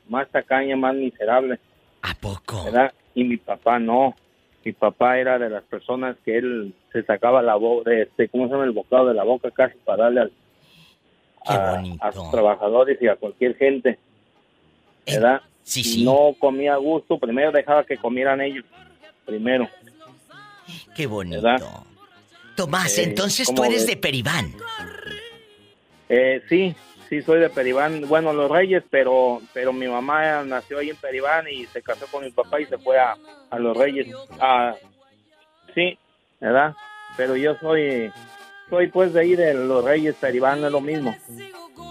S22: más tacaña más miserable
S2: ¿A poco?
S22: ¿verdad? Y mi papá no. Mi papá era de las personas que él se sacaba la boca, este, ¿cómo se llama? El bocado de la boca casi para darle al, a, a sus trabajadores y a cualquier gente. ¿Verdad?
S2: sí, sí.
S22: No comía a gusto, primero dejaba que comieran ellos. Primero.
S2: Qué bonito.
S22: ¿Verdad?
S2: Tomás,
S22: Eh,
S2: entonces tú
S22: ¿cómo
S2: eres
S22: ves?
S2: de Peribán.
S22: Eh, sí, sí, soy de Peribán. Bueno, Los Reyes, pero pero mi mamá nació ahí en Peribán y se casó con mi papá y se fue a, a Los Reyes. Ah, sí, ¿verdad? Pero yo soy, soy pues de ahí de Los Reyes, Peribán, es lo mismo.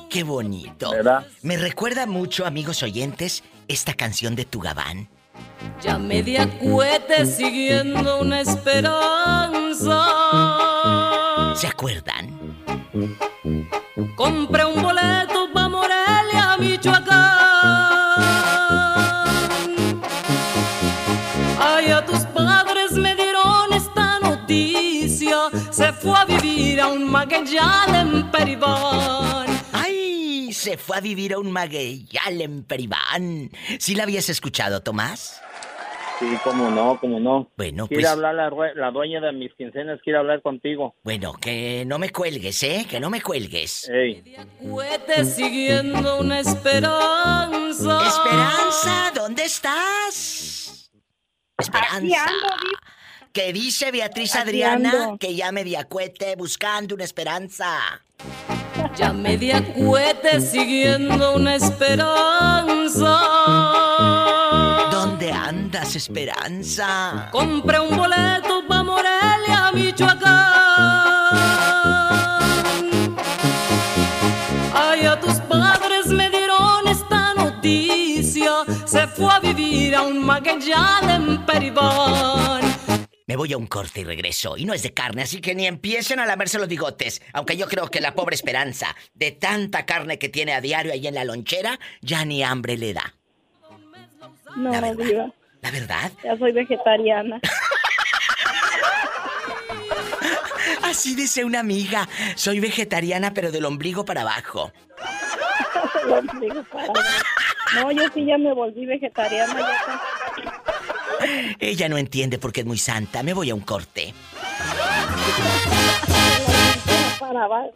S2: Qué bonito.
S22: ¿Verdad?
S2: Me recuerda mucho, amigos oyentes, esta canción de Tu Gabán.
S23: Ya me di a cohete siguiendo una esperanza.
S2: ¿Se acuerdan?
S23: Compré un boleto pa' Morelia, Michoacán. Ay, a tus padres me dieron esta noticia. Se fue a vivir a un magueyal en Peribán.
S2: ¡Ay! Se fue a vivir a un magueyal en Peribán. ¿Sí la habías escuchado, Tomás?
S22: Sí, cómo no, cómo no.
S2: Bueno,
S22: Quiere
S2: pues-
S22: hablar la, dueña de mis quincenas, quiere hablar contigo.
S2: Bueno, que no me cuelgues, ¿eh? Que no me cuelgues.
S22: Ey.
S23: Siguiendo una esperanza.
S2: Esperanza, ¿dónde estás? Esperanza. ¿Qué dice Beatriz Adriana? Que ya me di a cohete buscando una esperanza.
S23: Ya me di a cohete siguiendo una esperanza.
S2: ¿Dónde andas, Esperanza?
S23: Compré un boleto pa' Morelia, Michoacán. Ay, a tus padres me dieron esta noticia. Se fue a vivir a un magueyal en Peribán.
S2: Me voy a un corte y regreso. Y no es de carne, así que ni empiecen a lamerse los bigotes. Aunque yo creo que la pobre Esperanza, de tanta carne que tiene a diario ahí en la lonchera, ya ni hambre le da.
S8: No, diva.
S2: ¿La verdad?
S8: Ya soy vegetariana.
S2: Así dice una amiga. Soy vegetariana, pero del ombligo para abajo.
S8: Del ombligo para abajo. No, yo sí ya me volví vegetariana. Ya
S2: Ella no entiende porque es muy santa. Me voy a un corte.
S8: para abajo.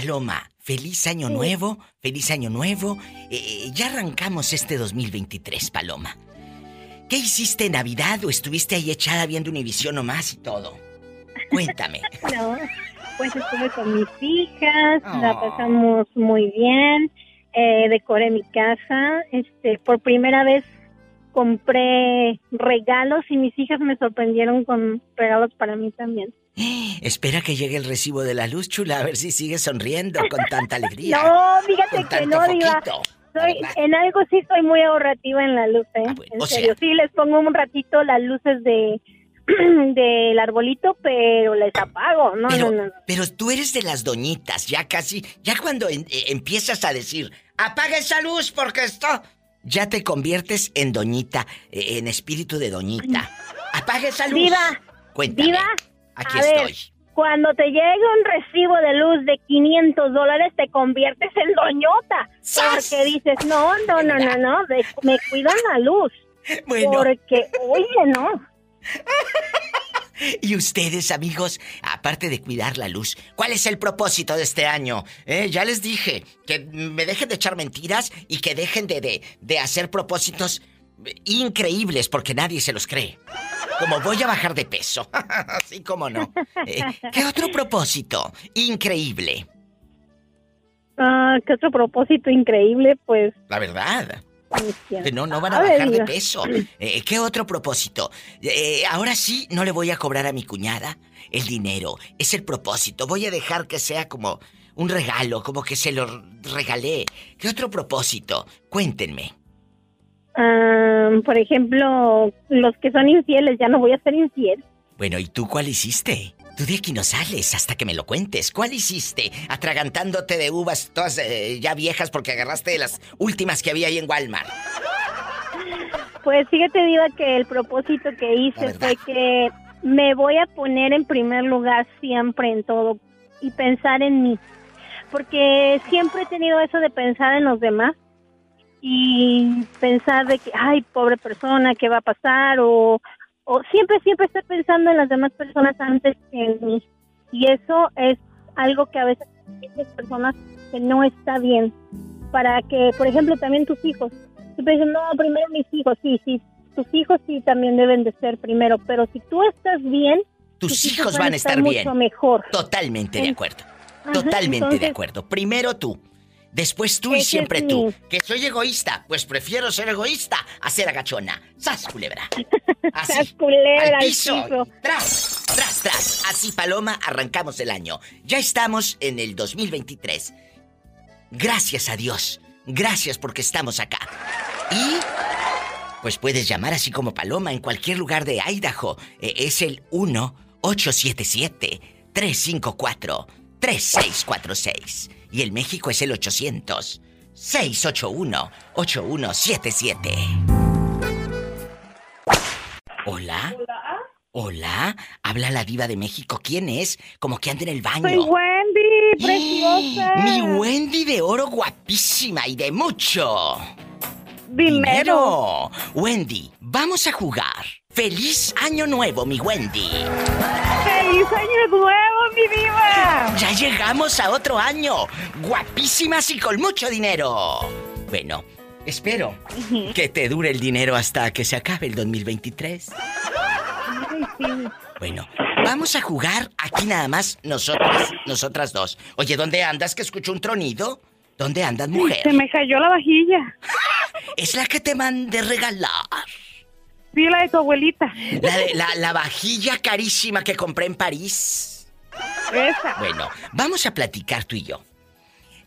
S2: Paloma, feliz año nuevo, feliz año nuevo. Eh, ya arrancamos este 2023, Paloma. ¿Qué hiciste en Navidad o estuviste ahí echada viendo Univisión nomás y todo? Cuéntame. (laughs)
S24: No, pues estuve con mis hijas, la
S2: Oh.
S24: pasamos muy bien, eh, decoré mi casa, este, por primera vez compré regalos y mis hijas me sorprendieron con regalos para mí también. (gasps)
S2: Espera que llegue el recibo de la luz, chula, a ver si sigues sonriendo con tanta alegría. (laughs)
S24: No, fíjate que no, diva. Soy, en algo sí soy muy ahorrativa en la luz, ¿eh? en
S2: Ah, o
S24: serio,
S2: sea-
S24: sí les pongo un ratito las luces de (clears throat) del arbolito, pero les apago, no,
S2: Pero,
S24: no, no. no.
S2: pero tú eres de las doñitas, ya casi, ya cuando en- eh, empiezas a decir, apaga esa luz porque esto, ya te conviertes en doñita, en espíritu de doñita. Apaga esa luz.
S24: Diva,
S2: Cuéntame.
S24: Diva,
S2: Aquí
S24: a ver,
S2: estoy.
S24: cuando te llegue un recibo de luz de 500 dólares, te conviertes en doñota. Porque dices, no, no, no, no, no, de- me cuidan la luz. (laughs)
S2: Bueno.
S24: Porque, oye, no. (laughs) (laughs)
S2: Y ustedes, amigos, aparte de cuidar la luz, ¿cuál es el propósito de este año? Eh, ya les dije que me dejen de echar mentiras y que dejen de, de, de hacer propósitos increíbles porque nadie se los cree. Como voy a bajar de peso. (laughs) Así como no. Eh, ¿Qué otro propósito increíble?
S24: Ah, ¿Qué otro propósito increíble? Pues,
S2: La verdad. No, no van a
S24: A ver,
S2: bajar de peso. (clears throat) Eh, ¿Qué otro propósito? Eh, ahora sí, no le voy a cobrar a mi cuñada el dinero. Es el propósito. Voy a dejar que sea como un regalo, como que se lo regalé. ¿Qué otro propósito? Cuéntenme.
S24: Por ejemplo, los que son infieles, ya no voy a ser infiel.
S2: Bueno, ¿y tú cuál hiciste? Tú de aquí no sales hasta que me lo cuentes. ¿Cuál hiciste? Atragantándote de uvas todas eh, ya viejas porque agarraste de las últimas que había ahí en Walmart.
S24: Pues fíjate, Diva, que el propósito que hice fue que me voy a poner en primer lugar siempre en todo y pensar en mí. Porque siempre he tenido eso de pensar en los demás y pensar de que, ay, pobre persona, ¿qué va a pasar? O, o siempre, siempre estar pensando en las demás personas antes que en mí. Y eso es algo que a veces las personas que no está bien. Para que, por ejemplo, también tus hijos, siempre dicen, no, primero mis hijos, sí, sí, tus hijos sí también deben de ser primero, pero si tú estás bien,
S2: tus, hijos, van a estar, bien.
S24: Mucho mejor.
S2: Totalmente de acuerdo. Totalmente de acuerdo. Primero tú. Después tú y siempre tú. Que soy egoísta. Pues prefiero ser egoísta a ser agachona. ¡Sas, culebra! (laughs)
S24: Así. ¡Sas, culebra!
S2: Al piso. Tras, tras, tras. Así, Paloma, arrancamos el año. Ya estamos en el 2023. Gracias a Dios. Gracias porque estamos acá. Y pues puedes llamar así como Paloma en cualquier lugar de Idaho. E, es el 1-877-354-3646. Y el México es el 800-681-8177. Hola. Hola. Habla la diva de México. ¿Quién es? Como que anda en el baño.
S15: Soy Wendy, preciosa.
S2: Mi Wendy de oro guapísima y de mucho.
S15: Dinero.
S2: Wendy, vamos a jugar. ¡Feliz Año Nuevo, mi Wendy!
S15: ¡Feliz Año Nuevo, mi diva!
S2: Ya llegamos a otro año. Guapísimas y con mucho dinero. Bueno, espero que te dure el dinero hasta que se acabe el 2023. Bueno, vamos a jugar aquí nada más nosotras, nosotras dos. Oye, ¿dónde andas que escucho un tronido? ¿Dónde andas, mujer?
S15: Se me cayó la vajilla. (laughs)
S2: Es la que te mandé regalar.
S15: Sí, la de tu abuelita.
S2: La, de, la, vajilla carísima que compré en París.
S15: Esa.
S2: Bueno, vamos a platicar tú y yo.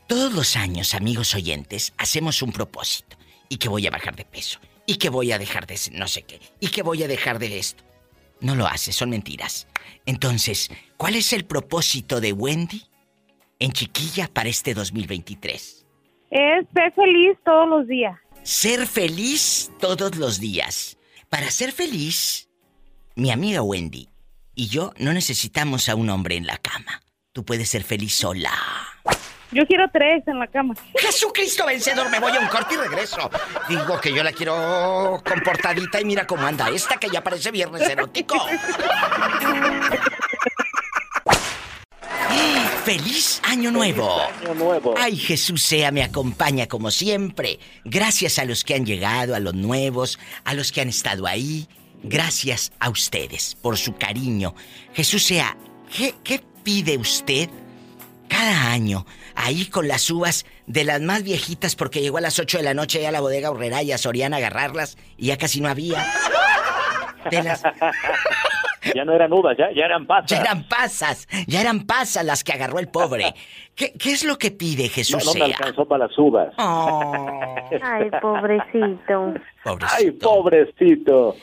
S2: Todos los años, amigos oyentes, hacemos un propósito. Y que voy a bajar de peso. Y que voy a dejar de no sé qué. Y que voy a dejar de esto. No lo haces, son mentiras. Entonces, ¿cuál es el propósito de Wendy en chiquilla para este 2023?
S15: Es ser feliz todos los días.
S2: Ser feliz todos los días. Para ser feliz, mi amiga Wendy y yo no necesitamos a un hombre en la cama. Tú puedes ser feliz sola.
S15: Yo quiero tres en la cama.
S2: Jesucristo vencedor, me voy a un corte y regreso. Digo que yo la quiero comportadita y mira cómo anda esta que ya parece viernes erótico. ¡Feliz Año Nuevo!
S25: Año Nuevo.
S2: Ay, Jesús sea, me acompaña como siempre. Gracias a los que han llegado, a los nuevos, a los que han estado ahí. Gracias a ustedes por su cariño. Jesús sea, ¿qué, qué pide usted cada año ahí con las uvas de las más viejitas porque llegó a las 8 de la noche ya a la bodega Horrera y a Soriana a agarrarlas y ya casi no había? De las...
S25: Ya no eran uvas, ya, ya eran pasas.
S2: Ya eran pasas, ya eran pasas las que agarró el pobre. (laughs) ¿Qué, qué es lo que pide Jesús?
S25: No, no me alcanzó para las uvas.
S4: Ay, pobrecito.
S2: Pobrecito.
S25: Ay, pobrecito.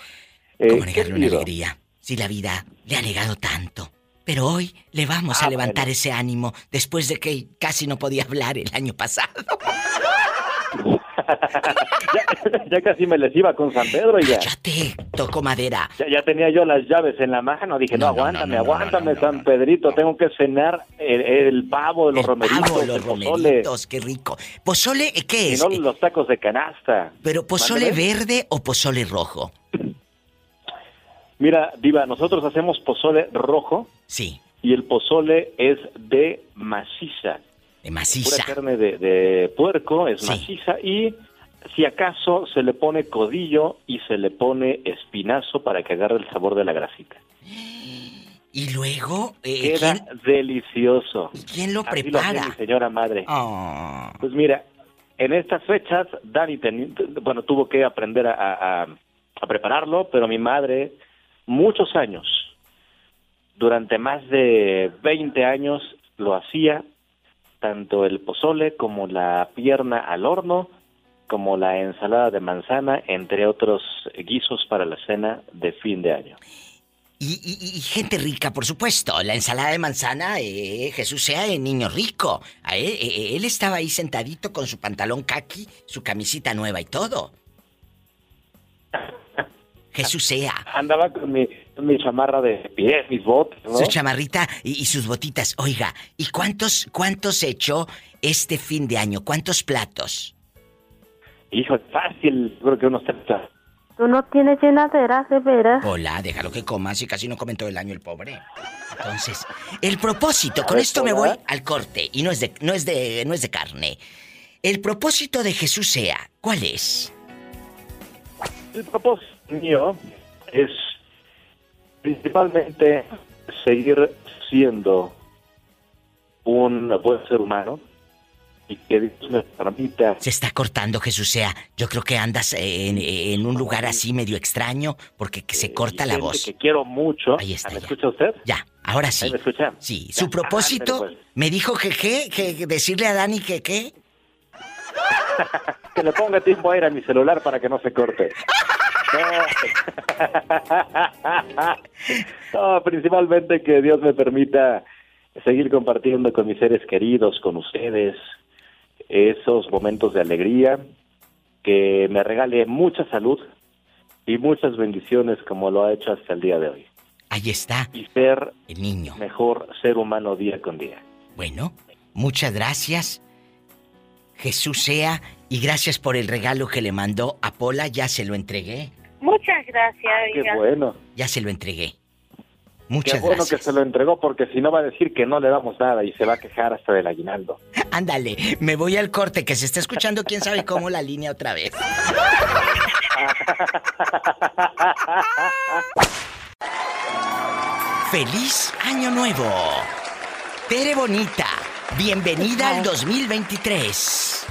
S25: Eh,
S2: ¿Cómo negarle una alegría si la vida le ha negado tanto? Pero hoy le vamos a
S25: Ah,
S2: levantar
S25: bueno.
S2: ese ánimo después de que casi no podía hablar el año pasado. (laughs) (laughs)
S25: ya, ya casi me les iba con San Pedro y ya.
S2: Cállate, toco madera.
S25: Ya, ya tenía yo las llaves en la mano. Dije, no, aguántame, aguántame, San Pedrito. Tengo que cenar el, el pavo, los romeritos,
S2: Pavo, los
S25: el pozole.
S2: romeritos, qué rico. ¿Pozole qué
S25: Y
S2: es?
S25: no los tacos de canasta.
S2: ¿Pero pozole verde o pozole rojo?
S25: Mira, Diva, nosotros hacemos pozole rojo.
S2: Sí.
S25: Y el pozole es de maciza.
S2: De maciza.
S25: Pura carne de, de puerco, es maciza. Y si acaso se le pone codillo y se le pone espinazo para que agarre el sabor de la grasita.
S2: Y luego, eh,
S25: Queda
S2: ¿quién,
S25: delicioso.
S2: quién lo
S25: Así
S2: prepara?
S25: mi señora madre.
S2: Oh.
S25: Pues mira, en estas fechas, Dani teni- bueno, tuvo que aprender a, a- a prepararlo, pero mi madre, muchos años, durante más de 20 años, lo hacía, tanto el pozole como la pierna al horno, como la ensalada de manzana, entre otros guisos para la cena de fin de año.
S2: Y, y- y gente rica, por supuesto. La ensalada de manzana, eh, Jesús sea el niño rico. A él, eh, él estaba ahí sentadito con su pantalón kaki, su camisita nueva y todo. (laughs) Jesús sea.
S25: Andaba con mi, mi chamarra de pies, mis botas, ¿no?
S2: Su chamarrita y, y sus botitas. Oiga, ¿y cuántos, cuántos echó este fin de año? ¿Cuántos platos?
S25: Hijo, es fácil, creo que uno está...
S4: Tú no tienes llenadera, de veras.
S2: Hola, déjalo que coma, si casi no come todo el año el pobre. Entonces, el propósito, con esto me voy al corte, y no es de, no es de, no es de carne. El propósito de Jesús sea, ¿cuál es?
S25: El propósito mío es principalmente seguir siendo un buen ser humano y que Dios me permita.
S2: Se está cortando, Jesús sea. Yo creo que andas en, un lugar así medio extraño porque se corta la voz.
S25: que quiero mucho.
S2: Ahí está.
S25: ¿Me escucha usted?
S2: Ya, ahora sí.
S25: ¿Me escucha?
S2: Sí, su propósito pues. me dijo que qué, que decirle a Dani que qué. (laughs)
S25: que le ponga tiempo aire a mi celular para que no se corte. (laughs) (laughs) no, principalmente que Dios me permita seguir compartiendo con mis seres queridos, con ustedes, esos momentos de alegría, que me regale mucha salud y muchas bendiciones como lo ha hecho hasta el día de hoy.
S2: Ahí está.
S25: Y ser
S2: el niño.
S25: Mejor ser humano día con día.
S2: Bueno, muchas gracias. Jesús sea y gracias por el regalo que le mandó a Pola, ya se lo entregué.
S18: Muchas gracias.
S25: Qué bueno.
S2: Ya se lo entregué. Muchas
S25: Qué bueno
S2: gracias.
S25: que se lo entregó porque si no va a decir que no le damos nada y se va a quejar hasta del aguinaldo. (laughs)
S2: Ándale, me voy al corte que se está escuchando quién sabe cómo la línea otra vez. (laughs) ¡Feliz Año Nuevo! Tere Bonita, bienvenida al 2023.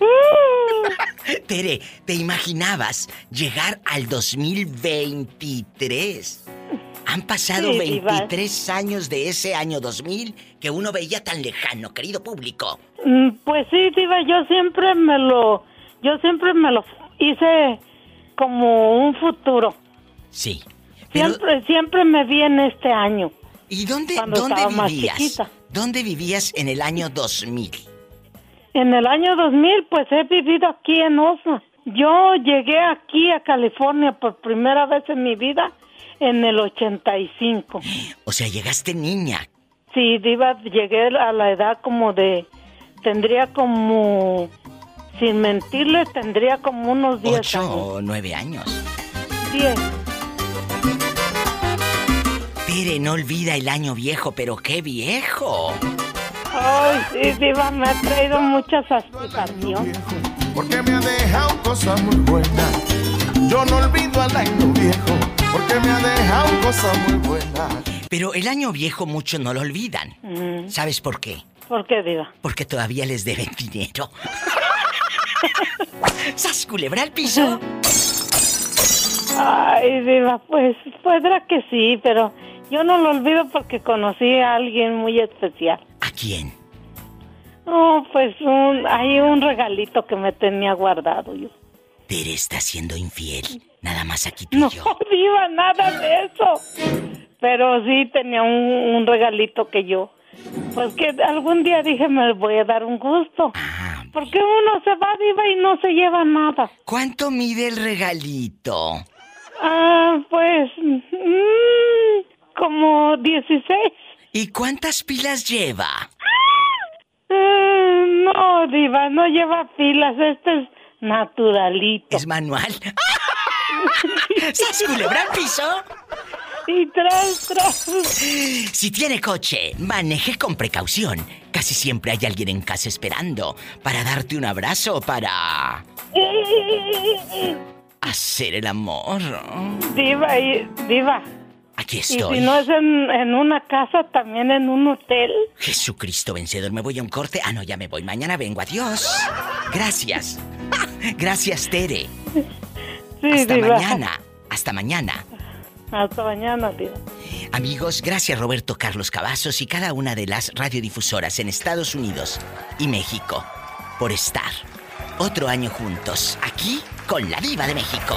S2: (laughs) Tere, ¿te imaginabas llegar al 2023? Han pasado 23 años de ese año 2000 que uno veía tan lejano, querido público.
S26: Mm, Pues sí, Diva, yo siempre me lo. Yo siempre me lo hice como un futuro.
S2: Sí.
S26: Siempre, siempre me vi en este año.
S2: ¿Y dónde, dónde vivías? ¿Dónde vivías en el año 2000?
S26: En el año 2000, pues he vivido aquí en Osa. Yo llegué aquí a California por primera vez en mi vida en el 85.
S2: O sea, llegaste niña.
S26: Sí, Diva, llegué a la edad como de... Tendría como... Sin mentirles, tendría como unos 10
S2: Ocho
S26: años.
S2: o nueve años.
S26: 10.
S2: Tere, no olvida el año viejo, pero qué viejo.
S26: Ay, sí, Diva, me ha traído mucha satisfacción.
S27: porque me ha dejado cosas muy buenas. Yo no olvido al año viejo, porque me ha dejado cosas muy buenas.
S2: Pero el año viejo muchos no lo olvidan.
S26: Mm,
S2: ¿Sabes por qué?
S26: ¿Por qué, Diva?
S2: Porque todavía les deben dinero. (laughs) ¿Sas culebra al piso?
S26: Ay, Diva, pues podrá que sí, pero yo no lo olvido porque conocí a alguien muy especial.
S2: ¿A quién?
S26: Oh, pues un, hay un regalito que me tenía guardado yo.
S2: Tere está siendo infiel. Nada más aquí tú y
S26: No,
S2: yo. (laughs)
S26: Diva, nada de eso. Pero sí tenía un, un regalito que yo, pues que algún día dije me voy a dar un gusto. Porque uno se va, Diva, y no se lleva nada.
S2: ¿Cuánto mide el regalito?
S26: Ah, pues, mm, como 16.
S2: ¿Y cuántas pilas lleva?
S26: Eh, no, Diva, no lleva filas. Este es naturalito.
S2: ¿Es manual? (laughs) ¿Sas culebra piso?
S26: Y tras, tras.
S2: Si tiene coche, maneje con precaución. Casi siempre hay alguien en casa esperando para darte un abrazo para hacer el amor.
S26: Diva, Diva.
S2: Aquí
S26: Y
S2: estoy.
S26: si no es en, en una casa, también en un hotel.
S2: Jesucristo vencedor, me voy a un corte. Ah, no, ya me voy. Mañana vengo. Adiós. Gracias. (laughs) Gracias, Tere.
S26: Sí,
S2: Hasta
S26: Diva.
S2: mañana. Hasta mañana.
S26: Hasta mañana, Diva.
S2: Amigos, gracias Roberto Carlos Cavazos y cada una de las radiodifusoras en Estados Unidos y México por estar otro año juntos aquí con la Diva de México.